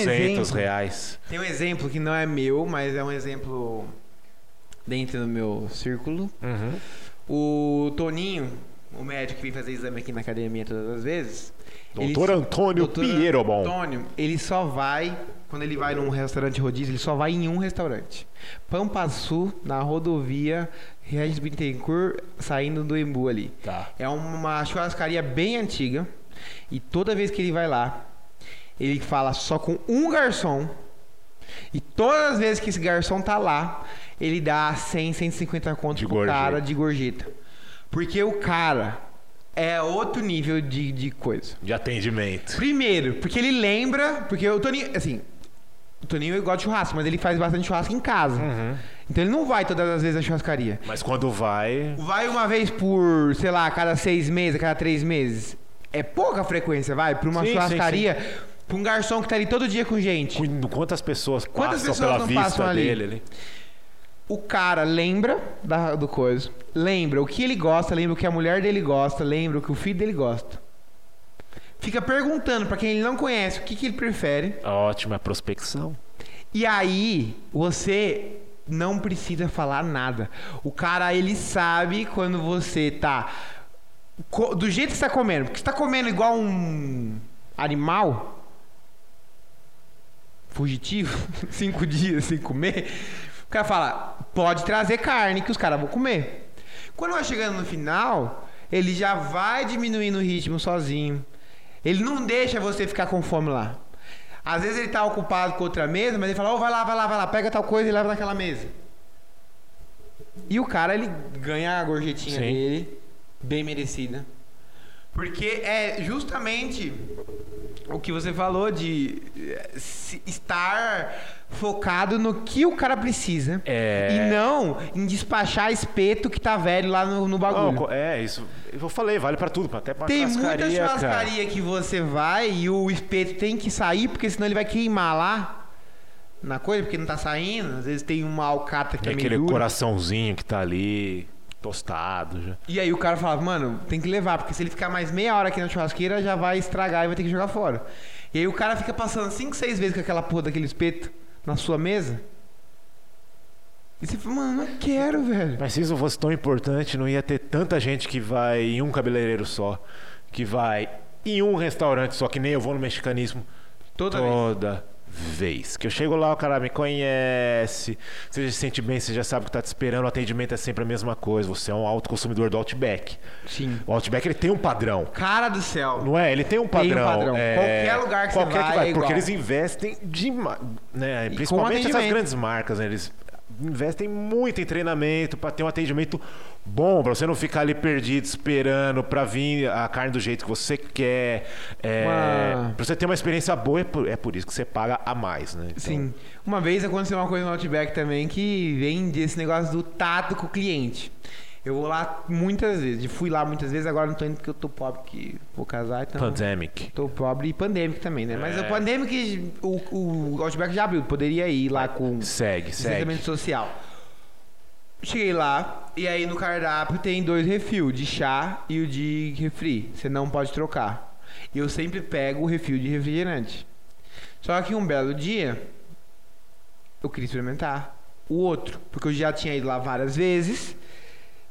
exemplo. reais. Tem um exemplo que não é meu, mas é um exemplo dentro do meu círculo. Uhum. O Toninho, o médico que vem fazer exame aqui na academia todas as vezes. ele- Doutor Antônio Doutor Pierobon. Antônio, ele só vai, quando ele vai num restaurante rodízio, ele só vai em um restaurante. Pampa Sul, na rodovia Regis Bittencourt, saindo do Embu ali. Tá. É uma churrascaria bem antiga. E toda vez que ele vai lá, ele fala só com um garçom. E todas as vezes que esse garçom tá lá, ele dá 100, 150 contos De pro gorjeta. cara de gorjeta. Porque o cara é outro nível de, de coisa. De atendimento. Primeiro, porque ele lembra. Porque o Toninho, assim. O Toninho gosta de churrasco, mas ele faz bastante churrasco em casa. Uhum. Então ele não vai todas as vezes à churrascaria. Mas quando vai. Vai uma vez por, sei lá, a cada seis meses, a cada três meses. É pouca frequência, vai? Pra uma Sim, sim, churrascaria, pra um garçom que tá ali todo dia com gente. cu- Quantas pessoas Quantas passam pessoas pela não vista passam ali? dele ali? O cara lembra da- do coisa, lembra o que ele gosta, lembra o que a mulher dele gosta, lembra o que o filho dele gosta. Fica perguntando pra quem ele não conhece o que, que ele prefere. Ótima prospecção. E aí, você não precisa falar nada. O cara, ele sabe quando você tá. co- Do jeito que você tá comendo. Porque você tá comendo igual um animal. Fugitivo. cinco dias sem comer. O cara fala: pode trazer carne que os caras vão comer. Quando vai chegando no final, ele já vai diminuindo o ritmo sozinho. Ele não deixa você ficar com fome lá. Às vezes ele tá ocupado com outra mesa, mas ele fala, ô, vai lá, vai lá, vai lá, pega tal coisa e leva naquela mesa. E o cara, ele ganha a gorjetinha Sim. dele, bem merecida. Porque é justamente o que você falou de estar focado no que o cara precisa. É. E não em despachar espeto que tá velho lá no, no bagulho. Não, é, isso. Eu falei, vale pra tudo, até pra Tem muita churrascaria, que você vai e o espeto tem que sair, porque senão ele vai queimar lá na coisa, porque não tá saindo. Às vezes tem uma alcatra que é meio aquele dura. coraçãozinho que tá ali, tostado já. E aí o cara fala, mano, tem que levar, porque se ele ficar mais meia hora aqui na churrasqueira, já vai estragar e vai ter que jogar fora. E aí o cara fica passando 5, 6 vezes com aquela porra daquele espeto na sua mesa. E você fala, mano, não quero, velho. Mas se isso fosse tão importante, não ia ter tanta gente que vai em um cabeleireiro só, que vai em um restaurante só, que nem eu vou no mexicanismo Toda vez. toda vez. Que eu chego lá, o cara me conhece, você já se sente bem, você já sabe o que tá te esperando, o atendimento é sempre a mesma coisa. Você é um alto consumidor do Outback. Sim. O Outback ele tem um padrão. Cara do céu. Não é? Ele tem um Tem um padrão. padrão. é, Qualquer lugar que você qualquer vai é Porque eles investem demais. Né? Principalmente essas grandes marcas, né? Eles investem muito em treinamento para ter um atendimento bom, para você não ficar ali perdido esperando para vir a carne do jeito que você quer. É, Uma- Para você ter uma experiência boa, é por, é por isso que você paga a mais, né? Então, Sim. Uma vez aconteceu uma coisa no Outback também que vem desse negócio do tato com o cliente. Eu vou lá muitas vezes. Fui lá muitas vezes, agora não tô indo porque eu tô pobre, que vou casar, então. Pandemic. Tô pobre e pandêmico também, né? Mas É. o pandêmico, o, o Outback já abriu, poderia ir lá com Segue, segue. social. Cheguei lá, e aí no cardápio tem dois refil, de chá e o de refri. Você não pode trocar. E eu sempre pego o refil de refrigerante. Só que um belo dia, eu queria experimentar o outro, porque eu já tinha ido lá várias vezes.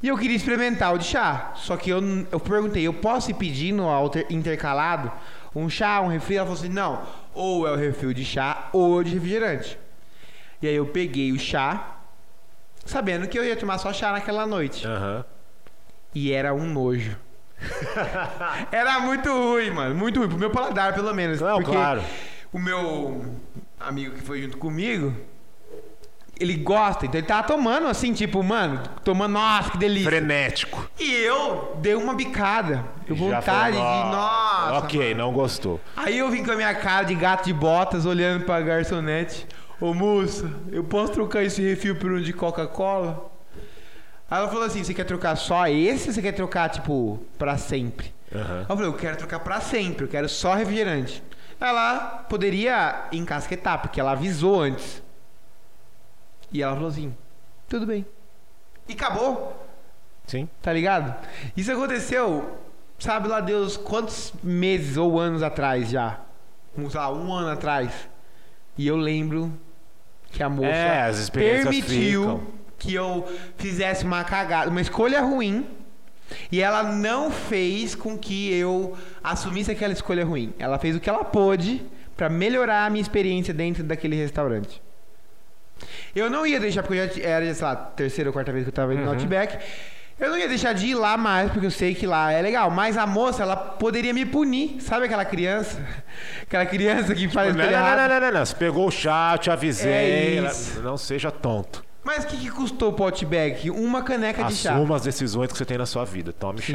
E eu queria experimentar o de chá. Só que eu, eu perguntei, eu posso ir pedindo alter, intercalado um chá, um refri? Ela falou assim, não. Ou é o refil de chá ou é de refrigerante. E aí eu peguei o chá, sabendo que eu ia tomar só chá naquela noite. Aham. E era um nojo. era muito ruim, mano. Muito ruim. Pro meu paladar, pelo menos. Não, claro. o meu amigo que foi junto comigo, ele gosta. Então ele tava tomando assim, tipo, mano, tomando, nossa, que delícia. Frenético. E eu dei uma bicada. Eu vontade falou, de. Nossa. Ok, mano. não gostou. Aí eu vim com a minha cara de gato de botas, olhando pra garçonete. Ô moça, eu posso trocar esse refil por um de Coca-Cola? Aí ela falou assim: você quer trocar só esse ou você quer trocar, tipo, pra sempre? Aí eu falei: eu quero trocar pra sempre, eu quero só refrigerante. Ela poderia encasquetar, porque ela avisou antes. E ela falou assim: tudo bem. E acabou. Sim. Tá ligado? Isso aconteceu, sabe lá Deus, quantos meses ou anos atrás já? Sei lá, um ano atrás. E eu lembro que a moça É, permitiu ficam. que eu fizesse uma cagada, uma escolha ruim. E ela não fez com que eu assumisse aquela escolha ruim. Ela fez o que ela pôde pra melhorar a minha experiência dentro daquele restaurante. Eu não ia deixar, porque eu já era, sei lá, terceira ou quarta vez que eu tava indo no Uhum. Outback. Eu não ia deixar de ir lá mais, porque eu sei que lá é legal. Mas a moça, ela poderia me punir. Sabe aquela criança? Aquela criança que faz Não, tudo não, não, errado. não, não, não. Você pegou o chá, te avisei. É isso. Não seja tonto. Mas o que, que custou pro Outback? Uma caneca de chá. Assuma as decisões que você tem na sua vida. Tome Sim.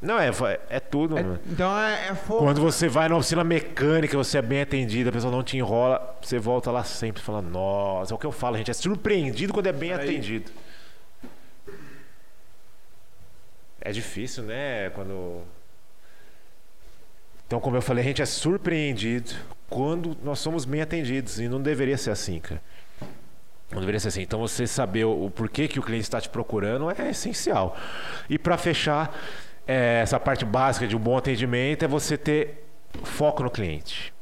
Não, é, é tudo. É- mano. então é, é fogo. Quando você vai na oficina mecânica, você é bem atendido, a pessoa não te enrola, você volta lá sempre e fala, nossa, é o que eu falo, a gente é surpreendido quando é bem Aí. atendido. É difícil, né? Quando. Então, como eu falei, a gente é surpreendido quando nós somos bem atendidos. E não deveria ser assim, cara. Não deveria ser assim. Então, você saber o, o porquê que o cliente está te procurando é essencial. E para fechar, é, essa parte básica de um bom atendimento é você ter foco no cliente.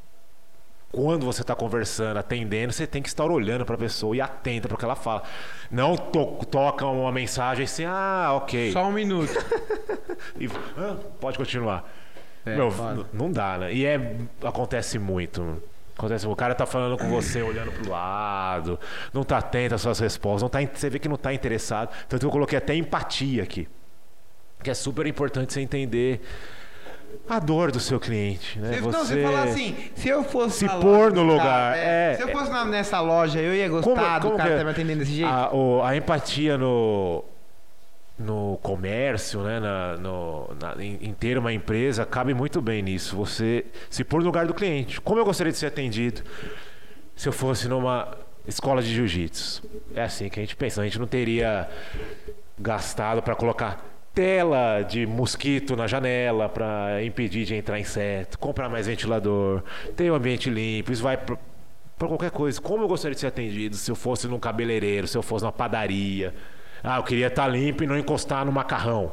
Quando você está conversando, atendendo, você tem que estar olhando para a pessoa e atenta para o que ela fala. Não to- toca uma mensagem assim, ah, ok. Só um minuto. E- ah, pode continuar. É, Meu, não dá, né? E é, acontece muito. Acontece, o cara tá falando com você, olhando pro lado, não tá atento às suas respostas, não tá, você vê que não tá interessado. Tanto que eu coloquei até empatia aqui. Que é super importante você entender a dor do seu cliente, né? Se, Não, você falar assim, se eu fosse Se pôr no lugar, tá, é, se eu é. fosse na- nessa loja, eu ia gostar Como- do como cara que é? tá me atendendo desse jeito. A, o- a empatia no, no comércio, né, na, no, na- em, em ter uma empresa, cabe muito bem nisso. Você se pôr no lugar do cliente. Como eu gostaria de ser atendido se eu fosse numa escola de jiu-jitsu? É assim que a gente pensa. A gente não teria gastado para colocar tela de mosquito na janela para impedir de entrar inseto, comprar mais ventilador, ter um ambiente limpo. Isso vai para qualquer coisa. Como eu gostaria de ser atendido se eu fosse num cabeleireiro, se eu fosse numa padaria? Ah, eu queria estar limpo e não encostar no macarrão.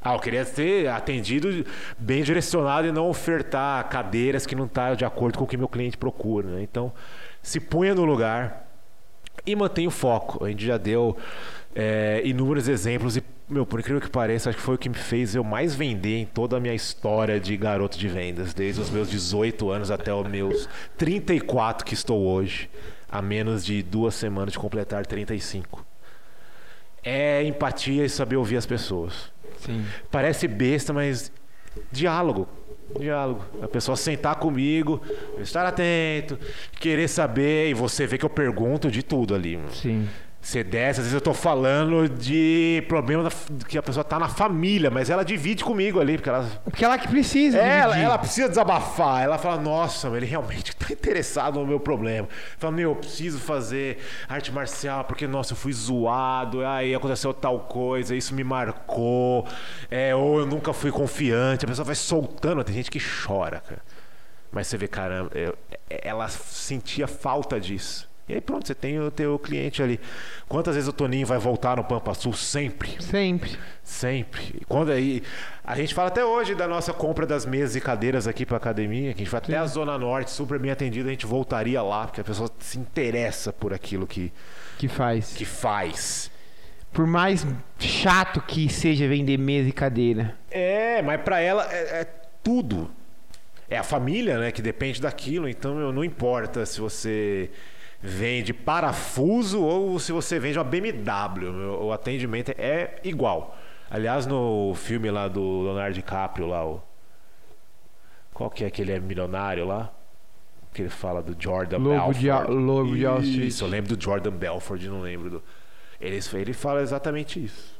Ah, eu queria ser atendido bem direcionado e não ofertar cadeiras que não estão de acordo com o que meu cliente procura. né? Então, se ponha no lugar e mantenha o foco. A gente já deu é, inúmeros exemplos e, meu, por incrível que pareça, acho que foi o que me fez eu mais vender em toda a minha história de garoto de vendas, desde os meus 18 anos até os meus 34 que estou hoje, a menos de duas semanas de completar 35. É empatia e saber ouvir as pessoas. Sim. Parece besta, mas diálogo. Diálogo. A pessoa sentar comigo, estar atento, querer saber, e você vê que eu pergunto de tudo ali. Sim. Você desce, às vezes eu tô falando de problema da- que a pessoa tá na família, mas ela divide comigo ali, porque ela. Porque ela que precisa. É, ela, ela precisa desabafar. Ela fala, nossa, ele realmente tá interessado no meu problema. Fala, meu, eu preciso fazer arte marcial, porque, nossa, eu fui zoado, aí aconteceu tal coisa, isso me marcou. É, ou eu nunca fui confiante. A pessoa vai soltando, tem gente que chora, cara. Mas você vê, caramba, eu- ela sentia falta disso. E aí pronto, você tem o teu cliente ali. Quantas vezes o Toninho vai voltar no Pampa Sul? Sempre. Sempre. Sempre. E Quando aí, a gente fala até hoje da nossa compra das mesas e cadeiras aqui para academia, que a gente vai até a Zona Norte, super bem atendido, a gente voltaria lá, porque a pessoa se interessa por aquilo que, Que faz. que faz. Por mais chato que seja vender mesa e cadeira. É, mas para ela é, é tudo. É a família, né, que depende daquilo, então meu, não importa se você vende parafuso ou se você vende uma BMW, o atendimento é igual. Aliás, no filme lá do Leonardo DiCaprio lá, o... qual que é que ele é milionário lá? Que ele fala do Jordan Lobo de. Al- Lobo de Wall Street. Isso, eu lembro do Jordan Belfort, não lembro do... Ele, ele fala exatamente isso.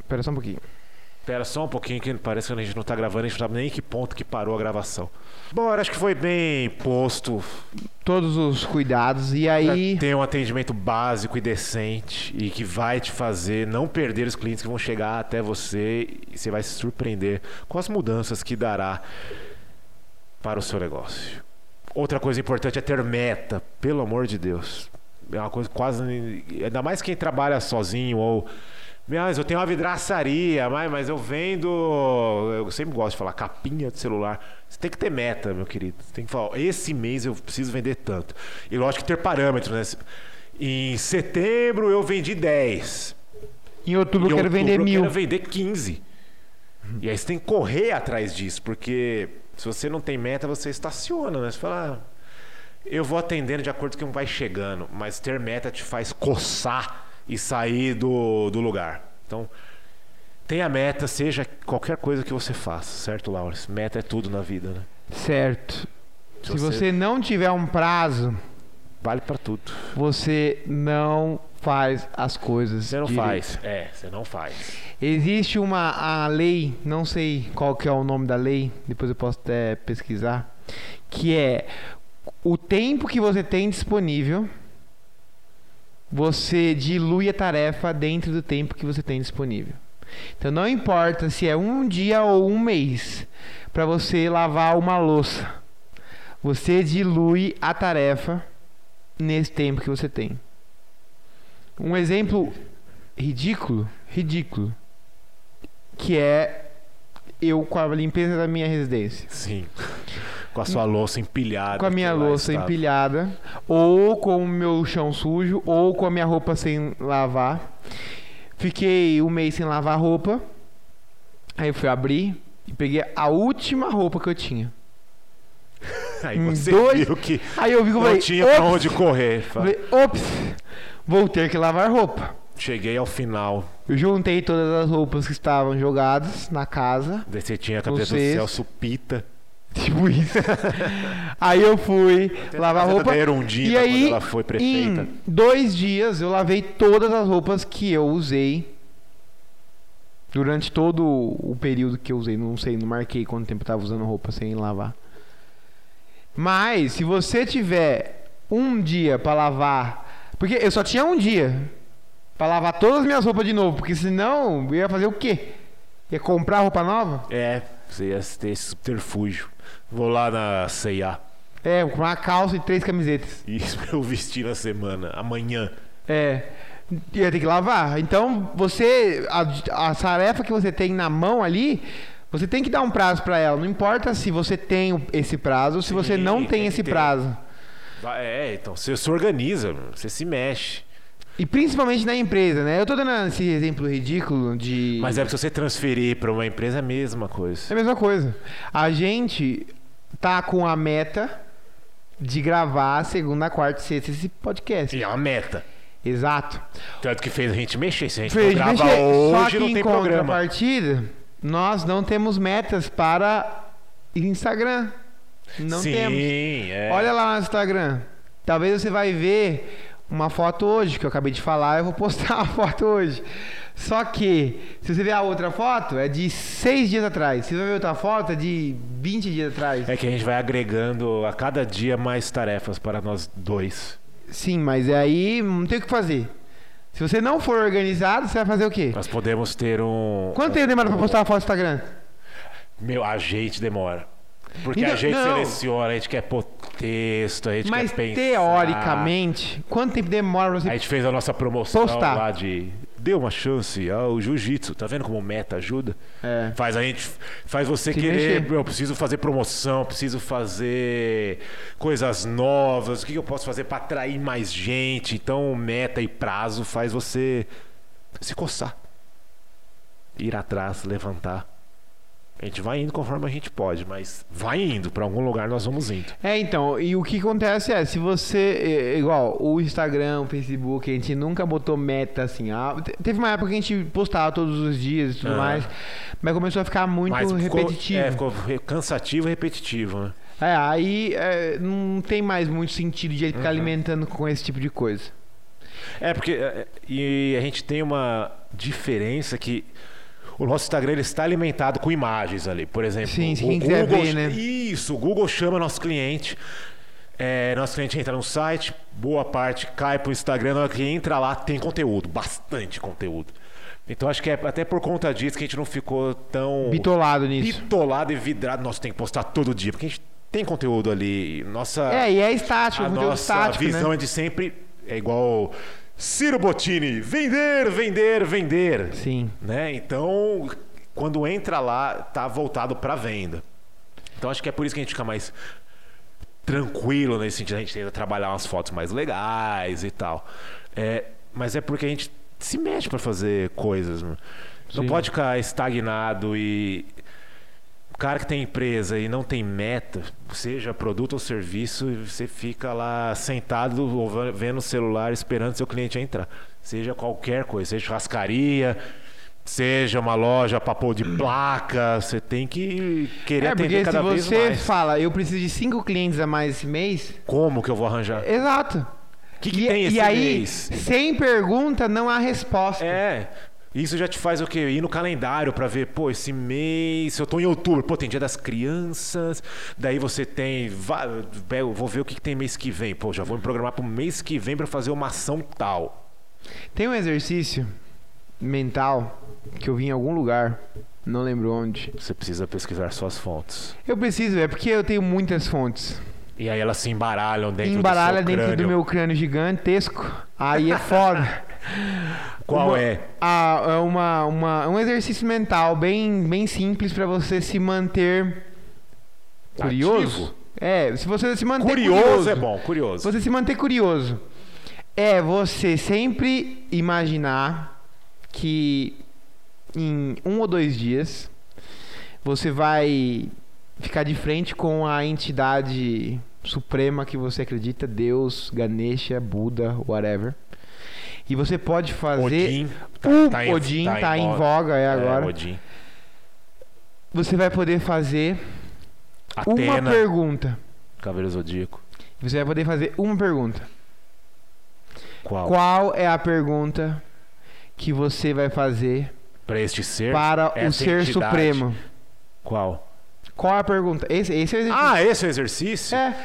Espera só um pouquinho. Espera só um pouquinho que parece que a gente não tá gravando, a gente não sabe nem em que ponto que parou a gravação. Bom, acho que foi bem posto Todos os cuidados. E pra aí. ter um atendimento básico e decente e que vai te fazer não perder os clientes que vão chegar até você e você vai se surpreender com as mudanças que dará para o seu negócio. Outra coisa importante é ter meta, pelo amor de Deus. É uma coisa quase. Ainda mais quem trabalha sozinho ou. Mas eu tenho uma vidraçaria, mas, mas eu vendo. Eu sempre gosto de falar capinha de celular. Você tem que ter meta, meu querido. Você tem que falar, ó, esse mês eu preciso vender tanto. E lógico que ter parâmetros, né? Em setembro eu vendi 10. Em outubro Em eu quero outubro vender eu mil. quero vender 15. E aí você tem que correr atrás disso, porque se você não tem meta, você estaciona, né? Você fala, ah, eu vou atendendo de acordo com o que vai chegando, mas ter meta te faz coçar e sair do, do lugar. Então, tenha meta, seja qualquer coisa que você faça, certo, Lawrence? Meta é tudo na vida, né? Certo. Se Se você- você não tiver um prazo, Vale pra tudo. você não faz as coisas. Você não direito. faz. É, você não faz. Existe uma a lei, não sei qual que é o nome da lei, depois eu posso até pesquisar, que é o tempo que você tem disponível, você dilui a tarefa dentro do tempo que você tem disponível. Então não importa se é um dia ou um mês para você lavar uma louça, você dilui a tarefa nesse tempo que você tem. Um exemplo ridículo, ridículo, que é eu com a limpeza da minha residência. Sim. Com a sua louça empilhada. Com a minha louça estava. empilhada, ou com o meu chão sujo, ou com a minha roupa sem lavar. Fiquei um mês sem lavar roupa. Aí eu fui abrir e peguei a última roupa que eu tinha. Aí você dois- viu que Aí eu vi que eu não falei, tinha pra onde correr. Falei, ops, vou ter que lavar roupa. Cheguei ao final. Eu juntei todas as roupas que estavam jogadas na casa. Você tinha a camiseta do cesto. Celso Pita. Tipo isso. aí eu fui lavar a roupa. da Erundina, E aí, ela foi prefeita. em dois dias, eu lavei todas as roupas que eu usei. Durante todo o período que eu usei. Não sei, não marquei quanto tempo eu tava usando roupa sem lavar. Mas, se você tiver um dia pra lavar. Porque eu só tinha um dia pra lavar todas as minhas roupas de novo. Porque senão eu ia fazer o quê? Ia comprar roupa nova? É, você ia ter esse subterfúgio. Vou lá na C&A. É, com uma calça e três camisetas. Isso eu vestir na semana. Amanhã. É. Ia ter que lavar. Então, você. A, a tarefa que você tem na mão ali, você tem que dar um prazo pra ela. Não importa se você tem esse prazo ou se você Sim, não tem tem esse prazo. É, então você se organiza, você se mexe. E principalmente na empresa, né? Eu tô dando esse exemplo ridículo de. Mas é que se você transferir pra uma empresa é a mesma coisa. É a mesma coisa. A gente tá com a meta de gravar segunda, quarta e sexta esse podcast. E é uma meta. Exato. Tanto que fez a gente mexer. Se a gente Fez não grava mexer. Hoje, que não em tem programa. contrapartida, nós não temos metas para Instagram. Não Sim, temos. é. Olha lá no Instagram. Talvez você vai ver uma foto hoje, que eu acabei de falar, eu vou postar uma foto hoje. Só que, se você ver a outra foto, é de seis dias atrás. Se você ver outra foto, é de 20 dias atrás. É que a gente vai agregando a cada dia mais tarefas para nós dois. Sim, mas é aí não tem o que fazer. Se você não for organizado, você vai fazer o quê? Nós podemos ter um. Quanto tempo demora pra postar uma foto no Instagram? Meu, a gente demora. Porque Então, a gente não. seleciona, a gente quer pôr texto, a gente Mas quer pensar. teoricamente, quanto tempo demora pra A você gente fez a nossa promoção Postar. lá de. Dê uma chance ao jiu-jitsu. Tá vendo como meta ajuda? É. Faz a gente. Faz você Se querer. mexer. Eu preciso fazer promoção, preciso fazer coisas novas. O que que eu posso fazer para atrair mais gente? Então, meta e prazo faz você se coçar. Ir atrás, levantar. A gente vai indo conforme a gente pode, mas vai indo. Para algum lugar nós vamos indo. É, então, e o que acontece é, se você, é, igual, o Instagram, o Facebook, a gente nunca botou meta assim. ah, te- teve uma época que a gente postava todos os dias e tudo Ah. mais, mas começou a ficar muito mas ficou, repetitivo. é, ficou cansativo e repetitivo, né? É, aí é, não tem mais muito sentido de ficar Uhum. alimentando com esse tipo de coisa. É, porque é, e a gente tem uma diferença que o nosso Instagram ele está alimentado com imagens ali. Por exemplo, Sim, se o Google, ver, né? Isso, o Google chama nosso cliente. é, nosso cliente entra no site, boa parte cai para o Instagram. Na hora que entra lá, tem conteúdo, bastante conteúdo. Então acho que é até por conta disso que a gente não ficou tão Bitolado nisso. bitolado e vidrado. Nossa, tem que postar todo dia, porque a gente tem conteúdo ali. Nossa, É, e é estático, a conteúdo nossa estático, visão né? é de sempre é igual Ciro Bottini, vender, vender, vender, Sim. né? Então, quando entra lá, tá voltado para venda. Então acho que é por isso que a gente fica mais tranquilo nesse sentido, a gente tenta trabalhar umas fotos mais legais e tal. É, mas é porque a gente se mexe para fazer coisas, mano. Não Sim. pode ficar estagnado e cara que tem empresa e não tem meta, seja produto ou serviço, você fica lá sentado vendo o celular esperando seu cliente entrar. Seja qualquer coisa, seja churrascaria, seja uma loja para pôr de placa, você tem que querer É, atender se cada vez você mais. fala, eu preciso de cinco clientes a mais esse mês, Como que eu vou arranjar? exato. O que, que e, tem esse e aí, mês? sem pergunta, não há resposta. É. Isso já te faz o quê? Ir no calendário pra ver, pô, esse mês, eu tô em outubro, pô, tem dia das crianças, daí você tem, pego, vou ver o que, que tem mês que vem, pô, já vou me programar pro mês que vem pra fazer uma ação tal. Tem um exercício mental que eu vi em algum lugar, não lembro onde. Você precisa pesquisar suas fontes. Eu preciso, é porque eu tenho muitas fontes. E aí elas se embaralham dentro Embaralha do seu dentro crânio. do meu crânio gigantesco. Aí é foda. Qual Uma- é? Ah, é uma, uma, um exercício mental bem, bem simples pra você se manter curioso. Ativo? É, se você se manter Curioso, curioso, é bom, curioso. Você se manter curioso é você sempre imaginar que em um ou dois dias você vai ficar de frente com a entidade suprema que você acredita, Deus, Ganesha, Buda, whatever. E você pode fazer Odin. o em- Odin tá, em moda. voga é agora. Odin. Você vai poder fazer uma Atena, pergunta. Cavaleiro Zodíaco. Você vai poder fazer uma pergunta. Qual? Qual é a pergunta que você vai fazer Pra este ser? para o ser entidade. supremo? Qual? Qual é a pergunta? Esse, esse é o exercício. Ah, esse é o exercício? É.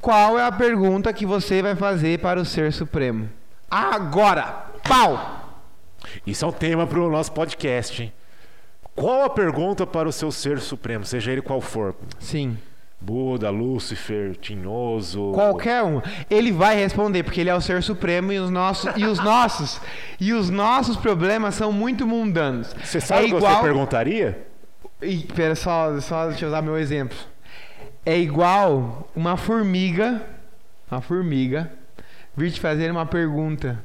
Qual é a pergunta que você vai fazer para o ser supremo? Agora! Pau! Isso é um tema para o nosso podcast, hein? Qual a pergunta para o seu ser supremo, seja ele qual for? Sim. Buda, Lúcifer, Tinhoso. Qualquer um. Ele vai responder, porque ele é o ser supremo e os nossos. E os nossos. e os nossos problemas são muito mundanos. Você sabe é o que você perguntaria? E, pera, só, só deixa eu usar meu exemplo. É igual uma formiga, uma formiga, vir te fazer uma pergunta.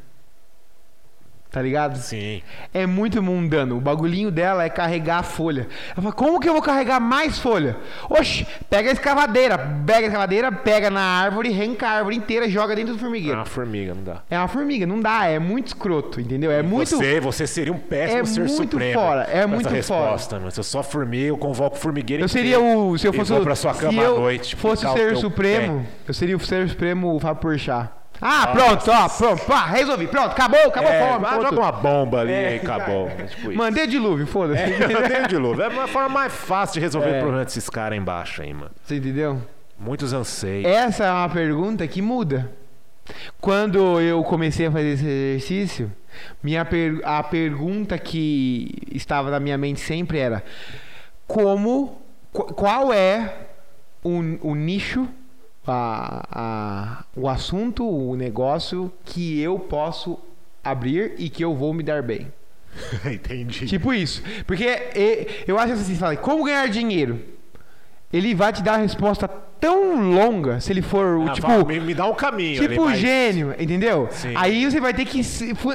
Tá ligado? Sim. É muito mundano. O bagulhinho dela é carregar a folha. Ela fala, como que eu vou carregar mais folha? Oxe, pega a escavadeira. Pega a escavadeira, pega na árvore, arranca a árvore inteira joga dentro do É formigueiro. uma formiga, não dá. É uma formiga, não dá. É muito escroto, entendeu? É muito... Você, você seria um péssimo É ser muito supremo. fora, é muito essa fora. resposta, mano. Se eu sou formiga, eu convoco o formigueiro Eu seria o. Se eu fosse vou o. pra sua se cama à eu noite, fosse o ser supremo, eu seria o ser supremo o Fábio Porchat. Ah, pronto, ó, pronto, pá, resolvi, pronto, acabou, acabou É, a acabou joga uma bomba ali É, e acabou. É tipo isso. Mandei dilúvio, foda-se. É, de novo. É uma forma mais fácil de resolver É. o problema desses caras embaixo aí, mano. Você entendeu? Muitos anseios. Essa é uma pergunta que muda. Quando eu comecei a fazer esse exercício, minha per- a pergunta que estava na minha mente sempre era: como, qu- qual é o, o nicho, a, a- o assunto, o negócio que eu posso abrir e que eu vou me dar bem? Entendi. Tipo isso. Porque e- eu acho assim, fala, como ganhar dinheiro? Ele vai te dar a resposta tão longa, se ele for o Ah, tipo. me, me dá um caminho Tipo gênio, entendeu? Sim. Aí você vai ter que ir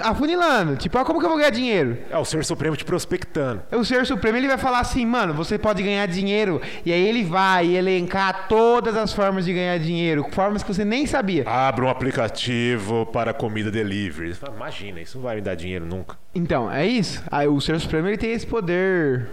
afunilando. Tipo, ah, como que eu vou ganhar dinheiro? É o Ser Supremo te prospectando. O Ser Supremo ele vai falar assim, mano, você pode ganhar dinheiro. E aí ele vai elencar todas as formas de ganhar dinheiro, formas que você nem sabia. Abra um aplicativo para comida delivery. Imagina, isso não vai me dar dinheiro nunca. Então, é isso. Aí o Ser Supremo ele tem esse poder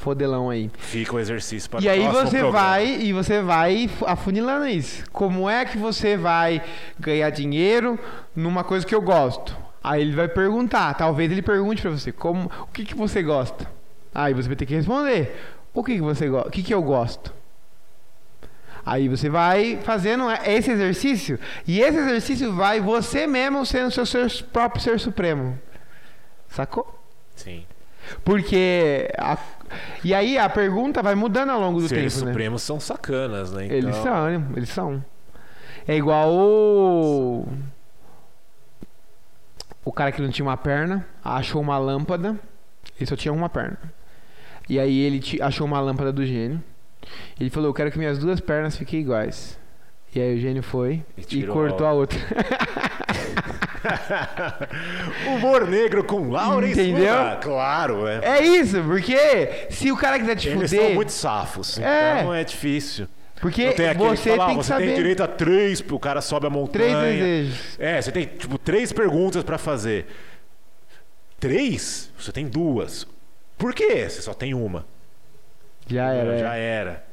fodelão aí. Fica o exercício para E aí você programa. vai e você vai afunilando isso. Como é que você vai ganhar dinheiro numa coisa que eu gosto? Aí ele vai perguntar, talvez ele pergunte pra você, como, o que que você gosta? Aí você vai ter que responder. O que que você gosta? O que que eu gosto? Aí você vai fazendo esse exercício e esse exercício vai você mesmo sendo seu ser, próprio ser supremo. Sacou? Sim. Porque a- e aí a pergunta vai mudando ao longo do Seres tempo, né? supremos são sacanas, né? Então, Eles são, né? eles são. É igual o o cara que não tinha uma perna, achou uma lâmpada, ele só tinha uma perna. E aí ele achou uma lâmpada do gênio. Ele falou: "Eu quero que minhas duas pernas fiquem iguais". E aí o gênio foi E e, cortou a- outra. Humor negro com Lawrence Entendeu? Claro, é. É isso, porque se o cara quiser te Eles fuder, são muito safos, É. então é difícil. porque tem você que fala, tem que você tem saber direito a três, o cara sobe a montanha. três desejos. É, você tem tipo três perguntas pra fazer. Três? Você tem duas. Por quê? Você só tem uma. Já era. é. Já era.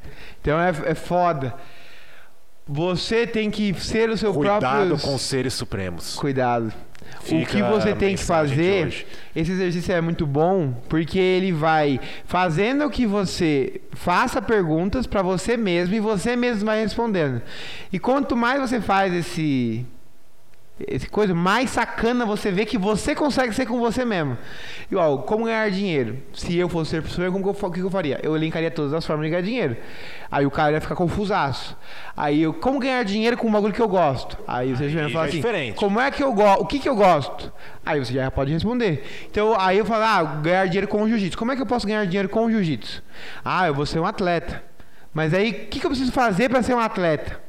Então é, é foda. Você tem que ser o seu Cuidado próprio. com os seres supremos. Cuidado. o Fica que você tem que fazer, esse exercício é muito bom, porque ele vai fazendo que você faça perguntas pra você mesmo e você mesmo vai respondendo. E quanto mais você faz esse coisa, mais sacana você vê que você consegue ser com você mesmo. Igual, como ganhar dinheiro? Se eu fosse ser pessoa, como que eu, que eu faria? Eu elencaria todas as formas de ganhar dinheiro. Aí o cara ia ficar confusaço. Aí eu, como ganhar dinheiro com um bagulho que eu gosto? Aí você já Aí vai falar já é assim, diferente. como é que eu gosto? O que que eu gosto? Aí você já pode responder. Então, aí eu falo, ah, ganhar dinheiro com o jiu-jitsu. Como é que eu posso ganhar dinheiro com o jiu-jitsu? Ah, eu vou ser um atleta. Mas aí, o que, que eu preciso fazer para ser um atleta?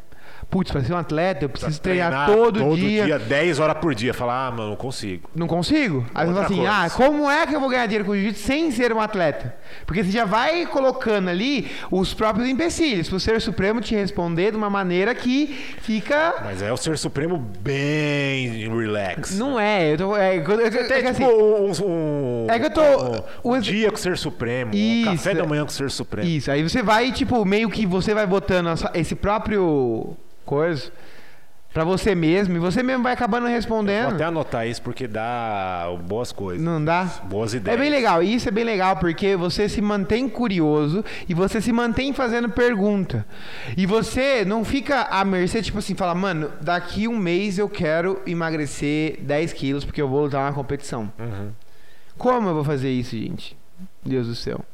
Putz, para ser um atleta, eu preciso treinar, todo, dia. 10 horas por dia. Falar, ah, mano, não consigo. Não consigo? Aí você fala assim, coisa. ah, como é que eu vou ganhar dinheiro com jiu-jitsu sem ser um atleta? Porque você já vai colocando ali os próprios empecilhos, pro Ser Supremo te responder de uma maneira que fica... Mas é o ser supremo bem relax. Não é, eu tô... É, é, que- é, que Tem assim, tipo um, um- É que eu tô- um, um o- dia com o ser supremo, Isso, um café da é. manhã com o ser supremo. Isso, aí você vai, tipo, meio que você vai botando esse próprio coisa pra você mesmo e você mesmo vai acabando Vou respondendo. até anotar isso porque dá boas coisas. Não dá? Boas É ideias. bem legal, isso é bem legal porque você se mantém curioso e você se mantém fazendo pergunta. E você não fica à mercê, tipo assim, fala, mano, daqui um mês eu quero emagrecer 10 quilos porque eu vou lutar uma competição. Uhum. Como eu vou fazer isso, gente? Deus do céu.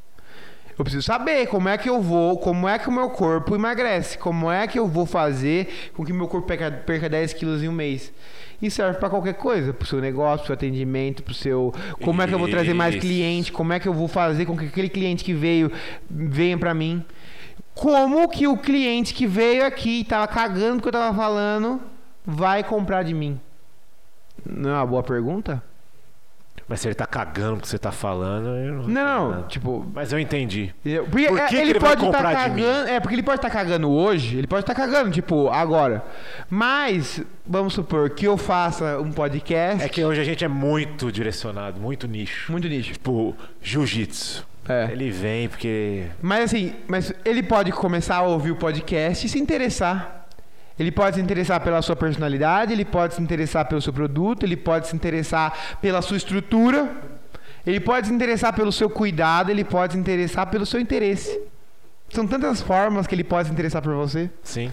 Eu preciso saber como é que eu vou, como é que o meu corpo emagrece, como é que eu vou fazer com que meu corpo perca, perca 10 quilos em um mês. Isso serve para qualquer coisa, pro seu negócio, pro seu atendimento, pro seu. Como é que eu vou trazer mais cliente, como é que eu vou fazer com que aquele cliente que veio venha para mim. Como que o cliente que veio aqui e tava cagando o que eu tava falando vai comprar de mim? Não é uma boa pergunta? Mas se ele tá cagando o que você tá falando, eu não. Não, não, tipo, Mas eu entendi. Entendeu? Porque Por é, que ele, que ele vai pode estar mim? cagando. É, porque ele pode estar cagando hoje, ele pode estar cagando, tipo, agora. Mas, vamos supor que eu faça um podcast. É que hoje a gente é muito direcionado, muito nicho. Muito nicho. Tipo, jiu-jitsu. É. Ele vem porque. Mas assim, mas ele pode começar a ouvir o podcast e se interessar. Ele pode se interessar pela sua personalidade, ele pode se interessar pelo seu produto, ele pode se interessar pela sua estrutura, ele pode se interessar pelo seu cuidado, ele pode se interessar pelo seu interesse. São tantas formas que ele pode se interessar por você. Sim.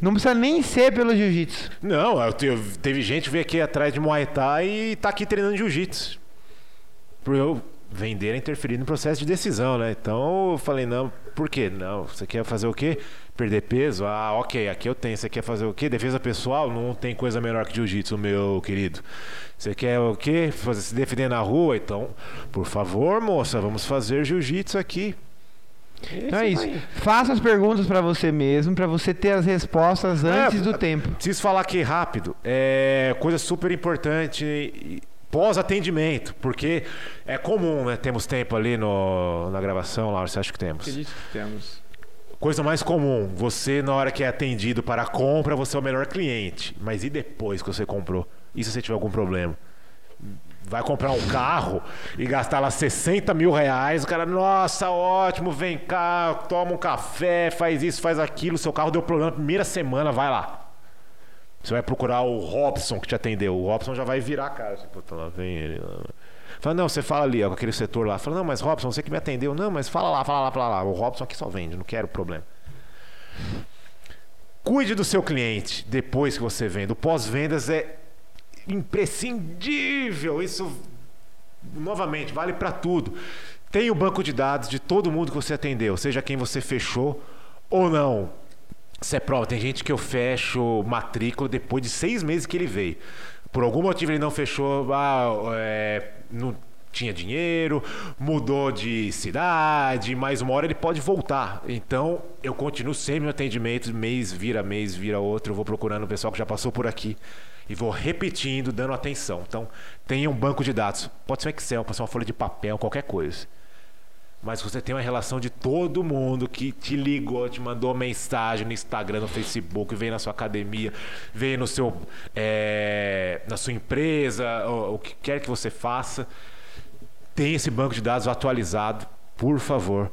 Não precisa nem ser pelo jiu-jitsu. Não, eu te- eu- teve gente que veio aqui atrás de Muay Thai e tá aqui treinando jiu-jitsu. Por eu vender é interferir no processo de decisão, né? Então eu falei, não, por quê? Não, você quer fazer o quê? Perder peso? Ah, ok, aqui eu tenho. Você quer fazer o quê? Defesa pessoal? Não tem coisa melhor que jiu-jitsu, meu querido. Você quer o quê? Fazer, se defender na rua? Então, por favor, moça, vamos fazer jiu-jitsu aqui. Então é isso. aí. Faça as perguntas pra você mesmo, pra você ter as respostas antes É, do tempo. Preciso falar aqui rápido. É coisa super importante pós-atendimento, porque é comum, né? Temos tempo ali no, na gravação, Laura, você acha que temos? que temos. Coisa mais comum, você na hora que é atendido para a compra, você é o melhor cliente. Mas e depois que você comprou? E se você tiver algum problema? Vai comprar um carro e gastar lá 60 mil reais, o cara, nossa, ótimo, vem cá, toma um café, faz isso, faz aquilo, seu carro deu problema na primeira semana, vai lá. Você vai procurar o Robson que te atendeu. O Robson já vai virar a cara. Assim, Puta, lá vem ele. lá. Fala, não, você fala ali, ó, com aquele setor lá. Fala, não, mas Robson, você que me atendeu. Não, mas fala lá, fala lá, fala lá. O Robson aqui só vende, não quero problema. Cuide do seu cliente depois que você vende. O pós-vendas é imprescindível. Isso, novamente, vale para tudo. Tem o banco de dados de todo mundo que você atendeu, seja quem você fechou ou não. Isso é prova. Tem gente que eu fecho matrícula depois de seis meses que ele veio. Por algum motivo ele não fechou, ah, é, não tinha dinheiro, mudou de cidade, mais uma hora ele pode voltar. Então eu continuo sempre no atendimento, mês vira mês, vira outro. Eu vou procurando o pessoal que já passou por aqui e vou repetindo, dando atenção. Então tenha um banco de dados. Pode ser um Excel, pode ser uma folha de papel, qualquer coisa mas você tem uma relação de todo mundo que te ligou, te mandou mensagem no Instagram, no Facebook, veio na sua academia, veio no seu, é, na sua empresa, o, que quer que você faça. Tem esse banco de dados atualizado, por favor.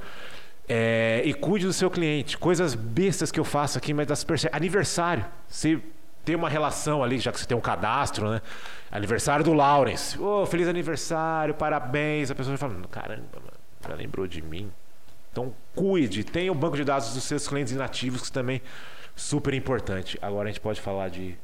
É, e cuide do seu cliente. Coisas bestas que eu faço aqui, mas das perce... Aniversário. Se tem uma relação ali, já que você tem um cadastro, né? Aniversário do Lawrence. Ô, feliz aniversário, parabéns. A pessoa fala, caramba, mano, já lembrou de mim. Então, cuide. Tenha o banco de dados dos seus clientes inativos, que também é super importante. Agora a gente pode falar de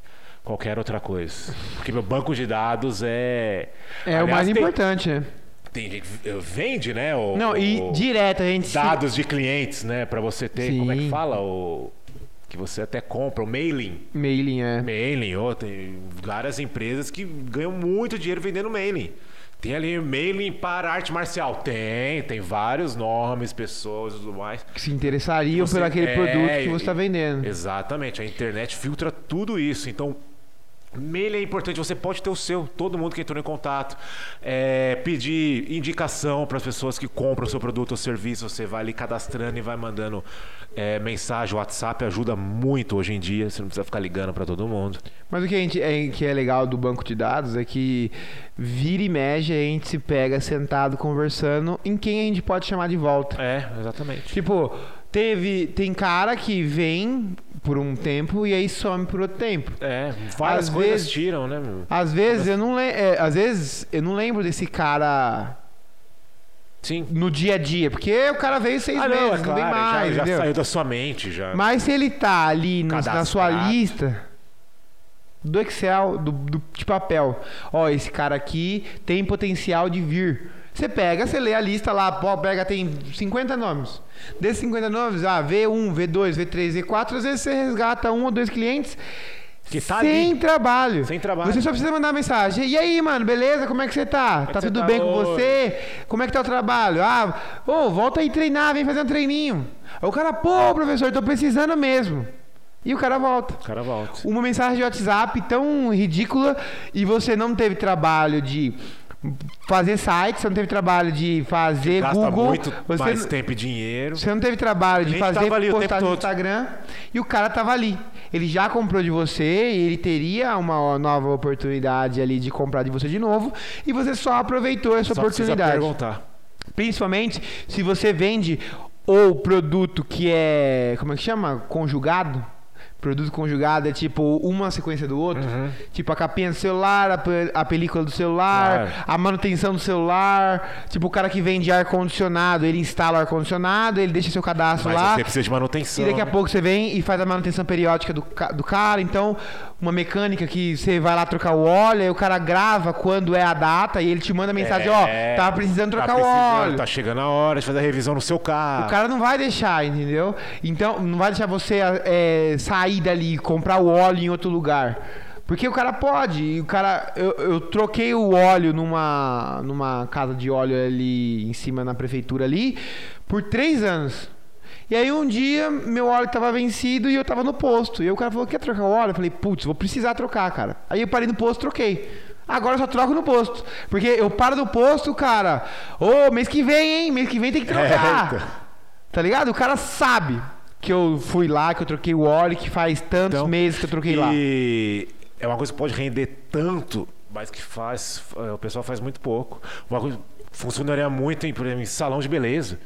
qualquer outra coisa. Porque meu banco de dados é. É o Aliás, mais tem- importante, né? Tem gente que vende, né? O, Não, e o- direto a gente dados de clientes, né? Pra você ter. Como é que Sim. fala? O, que você até compra, o mailing. mailing, é. Mailing, ó, tem várias empresas que ganham muito dinheiro vendendo mailing. Tem ali mailing para arte marcial. Tem, tem vários nomes, pessoas e tudo mais. Que se interessariam por aquele é, produto que você está vendendo. Exatamente, a internet filtra tudo isso. Então, mail é importante, você pode ter o seu, todo mundo que entrou em contato. É, pedir indicação para as pessoas que compram o seu produto ou serviço, você vai ali cadastrando e vai mandando é, mensagem. WhatsApp ajuda muito hoje em dia, você não precisa ficar ligando para todo mundo. Mas o que, a gente, é, que é legal do banco de dados é que vira e mexe a gente se pega sentado conversando em quem a gente pode chamar de volta. É, exatamente. Tipo, teve, tem cara que vem por um tempo e aí some por outro tempo. É, várias Às coisas vezes- tiram, né? meu? Às vezes eu não le- é, às vezes eu não lembro desse cara Sim. no dia a dia, porque o cara veio seis Ah, meses, não, não, é claro, vem mais, já, já saiu da sua mente já. Mas se ele tá ali no- na sua lista do Excel, do, do- de papel, ó, esse cara aqui tem potencial de vir. Você pega, você lê a lista lá, pô, pega, tem 50 nomes. Desses 50 nomes, ah, V1, V2, V3, V4, às vezes você resgata um ou dois clientes Que tá sem ali. trabalho. Sem trabalho. Você só precisa mandar uma mensagem. E aí, mano, beleza? Como é que você tá? que Tá você tudo tá bem com hoje? você? Como é que tá o trabalho? Ah, ô, volta aí treinar, vem fazer um treininho. Aí o cara, pô, professor, tô precisando mesmo. E o cara volta. O cara volta. Uma mensagem de WhatsApp tão ridícula e você não teve trabalho de fazer site, você não teve trabalho de fazer Gasta Google, muito você, mais não- tempo e dinheiro. você não teve trabalho de fazer postagem no. Instagram e o cara tava ali. Ele já comprou de você e ele teria uma nova oportunidade ali de comprar de você de novo e você só aproveitou essa Só oportunidade. perguntar. Principalmente se você vende o produto que é, como é que chama? Conjugado. Produto conjugado é tipo uma sequência do outro. Uhum. Tipo a capinha do celular, a, pe- a película do celular, Claro. a manutenção do celular. Tipo o cara que vende ar-condicionado, ele instala o ar-condicionado, ele deixa seu cadastro Mas lá. você precisa de manutenção. E daqui a né? pouco você vem e faz a manutenção periódica do, ca- do cara. Então, uma mecânica que você vai lá trocar o óleo, aí o cara grava quando é a data e ele te manda mensagem, ó, É, tava precisando trocar tá o precisando, óleo. Tá chegando a hora de fazer a revisão no seu carro. O cara não vai deixar, entendeu? Então, não vai deixar você é, sair dali e comprar o óleo em outro lugar. Porque o cara pode. E o cara. Eu, eu troquei o óleo numa, numa casa de óleo ali em cima na prefeitura ali por três anos. E aí um dia meu óleo tava vencido e eu tava no posto. E aí o cara falou: quer trocar o óleo? Eu falei, putz, vou precisar trocar, cara. Aí eu parei no posto troquei. Agora eu só troco no posto. Porque eu paro no posto, cara. Ô, mês que vem, hein? Mês que vem tem que trocar. Eita. Tá ligado? O cara sabe que eu fui lá, que eu troquei o óleo, que faz tantos Então, meses que eu troquei lá. E é uma coisa que pode render tanto, mas que faz. eh, O pessoal faz muito pouco. Uma coisa funcionaria muito em, por exemplo, em salão de beleza.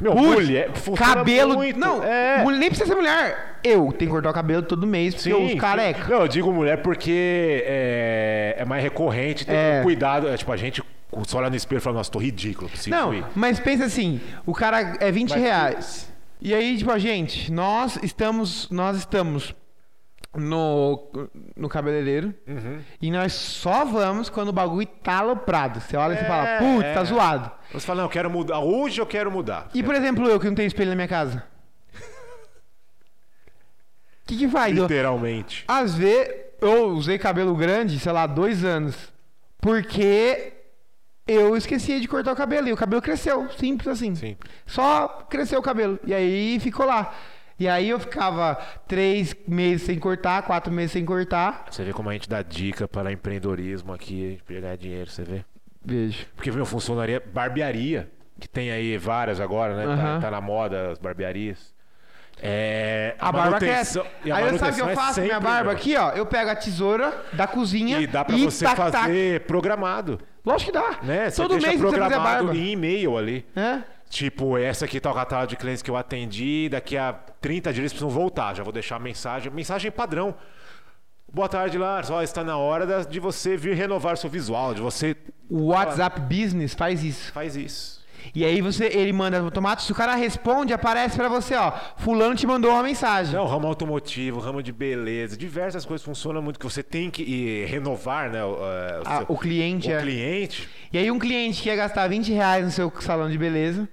Meu, Putz, mulher, funciona cabelo. muito. Não, é. mulher- nem precisa ser mulher. Eu tenho que cortar o cabelo todo mês, porque Sim, os careca. sim. Não, eu digo mulher porque é, é mais recorrente, tem É. cuidado. É, tipo, a gente só olha no espelho e fala, nossa, tô ridículo, Não, ir. mas pensa assim, o cara é 20 Mas- reais. E aí, tipo, a gente, nós estamos, nós estamos no, no cabeleireiro Uhum. e nós só vamos quando o bagulho tá aloprado. Você olha e você É, fala, putz, tá é. zoado. Você fala, não, eu quero mudar. Hoje eu quero mudar. E por exemplo, eu que não tenho espelho na minha casa. O que que faz? Eu- Literalmente. Às vezes, eu usei cabelo grande, sei lá, dois anos. Porque eu esqueci de cortar o cabelo. E o cabelo cresceu. Simples assim. Sim. Só cresceu o cabelo. E aí ficou lá. E aí eu ficava três meses sem cortar, quatro meses sem cortar. Você vê como a gente dá dica para empreendedorismo aqui, ganhar dinheiro, você vê? Vejo. Porque, meu, funcionaria barbearia, que tem aí várias agora, né? Tá, Aham. tá na moda as barbearias. É, A barba manutenção- cresce. a Aí eu sabe o que eu é faço com minha barba meu. aqui, ó? Eu pego a tesoura da cozinha E dá pra e você tac, fazer tac. programado, Lógico que dá. né? Você Todo deixa mês você precisa fazer programado barba. em e-mail ali. É? Tipo, essa aqui tá o catálogo de clientes que eu atendi, daqui a 30 dias eles precisam voltar. Já vou deixar a mensagem, mensagem padrão. Boa tarde, Lars. Ó, está na hora de você vir renovar seu visual, de você O WhatsApp Business faz isso. faz isso. E aí você, ele manda automático, se o cara responde, aparece pra você, ó, fulano te mandou uma mensagem. Não, ramo automotivo, ramo de beleza, diversas coisas funcionam muito que você tem que renovar, né? O, eh, o Ah, seu- o cliente o é. cliente. E aí um cliente que ia gastar 20 reais no seu salão de beleza,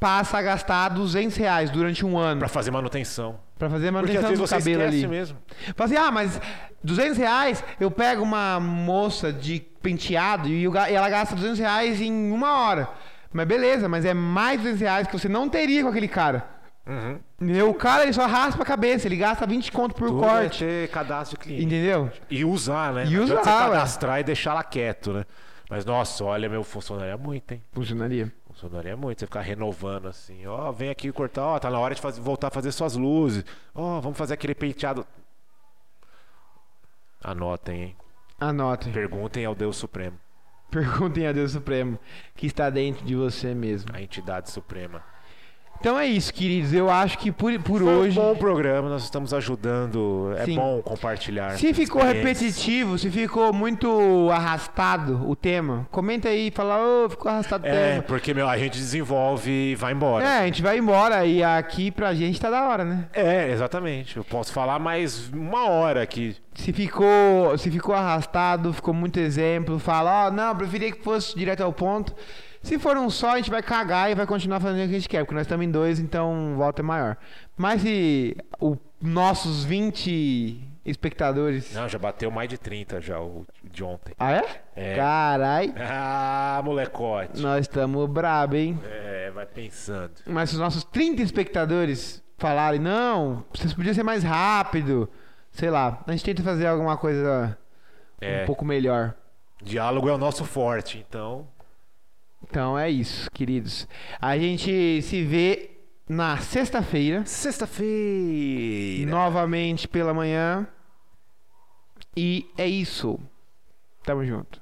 passa a gastar 200 reais durante um ano Pra fazer manutenção. pra fazer Porque manutenção vezes do você cabelo ali. mesmo. Fala assim, ah, mas 200 reais eu pego uma moça de penteado e, ela gasta 200 reais em uma hora. Mas beleza, mas é mais 200 reais que você não teria com aquele cara. Uhum. Entendeu? O cara ele só raspa a cabeça, ele gasta 20 conto por Tudo corte. é ter cadastro de cliente. Entendeu? E usar, né? E usar, você ué. cadastrar e deixar lá quieto, né? Mas, nossa, olha, meu, funcionaria muito, hein? Funcionaria. Funcionaria muito. Você ficar renovando assim. Ó, vem aqui cortar. Ó, tá na hora de faz- voltar a fazer suas luzes. Ó, vamos fazer aquele penteado. Anotem, hein? Anotem. Perguntem ao Deus Supremo, Perguntem a Deus Supremo que está dentro de você mesmo. a entidade suprema. Então é isso, queridos. Eu acho que por, por Foi hoje. um bom programa, nós estamos ajudando. É Sim. bom compartilhar. Se ficou repetitivo, se ficou muito arrastado o tema, comenta aí e fala, ô, ficou arrastado o É, tema. porque meu, a gente desenvolve e vai embora. É, a gente vai embora e aqui pra gente tá da hora, né? É, exatamente. Eu posso falar mais uma hora aqui. Se ficou, se ficou arrastado, ficou muito exemplo, fala, ó, não, preferia que fosse direto ao ponto. Se for um só, a gente vai cagar e vai continuar fazendo o que a gente quer, porque nós estamos em dois, então o voto é maior. Mas se os nossos 20 espectadores. Não, já bateu mais de 30 já o de ontem. Ah, é? É. Carai, Ah, molecote. nós estamos brabo, hein? É, vai pensando. Mas se os nossos 30 espectadores falarem, não, vocês podiam ser mais rápido, sei lá, a gente tenta fazer alguma coisa É, um pouco melhor. diálogo é o nosso forte, então. Então é isso, queridos. A gente se vê na sexta-feira, Sexta-feira. novamente pela manhã. E é isso. Tamo junto.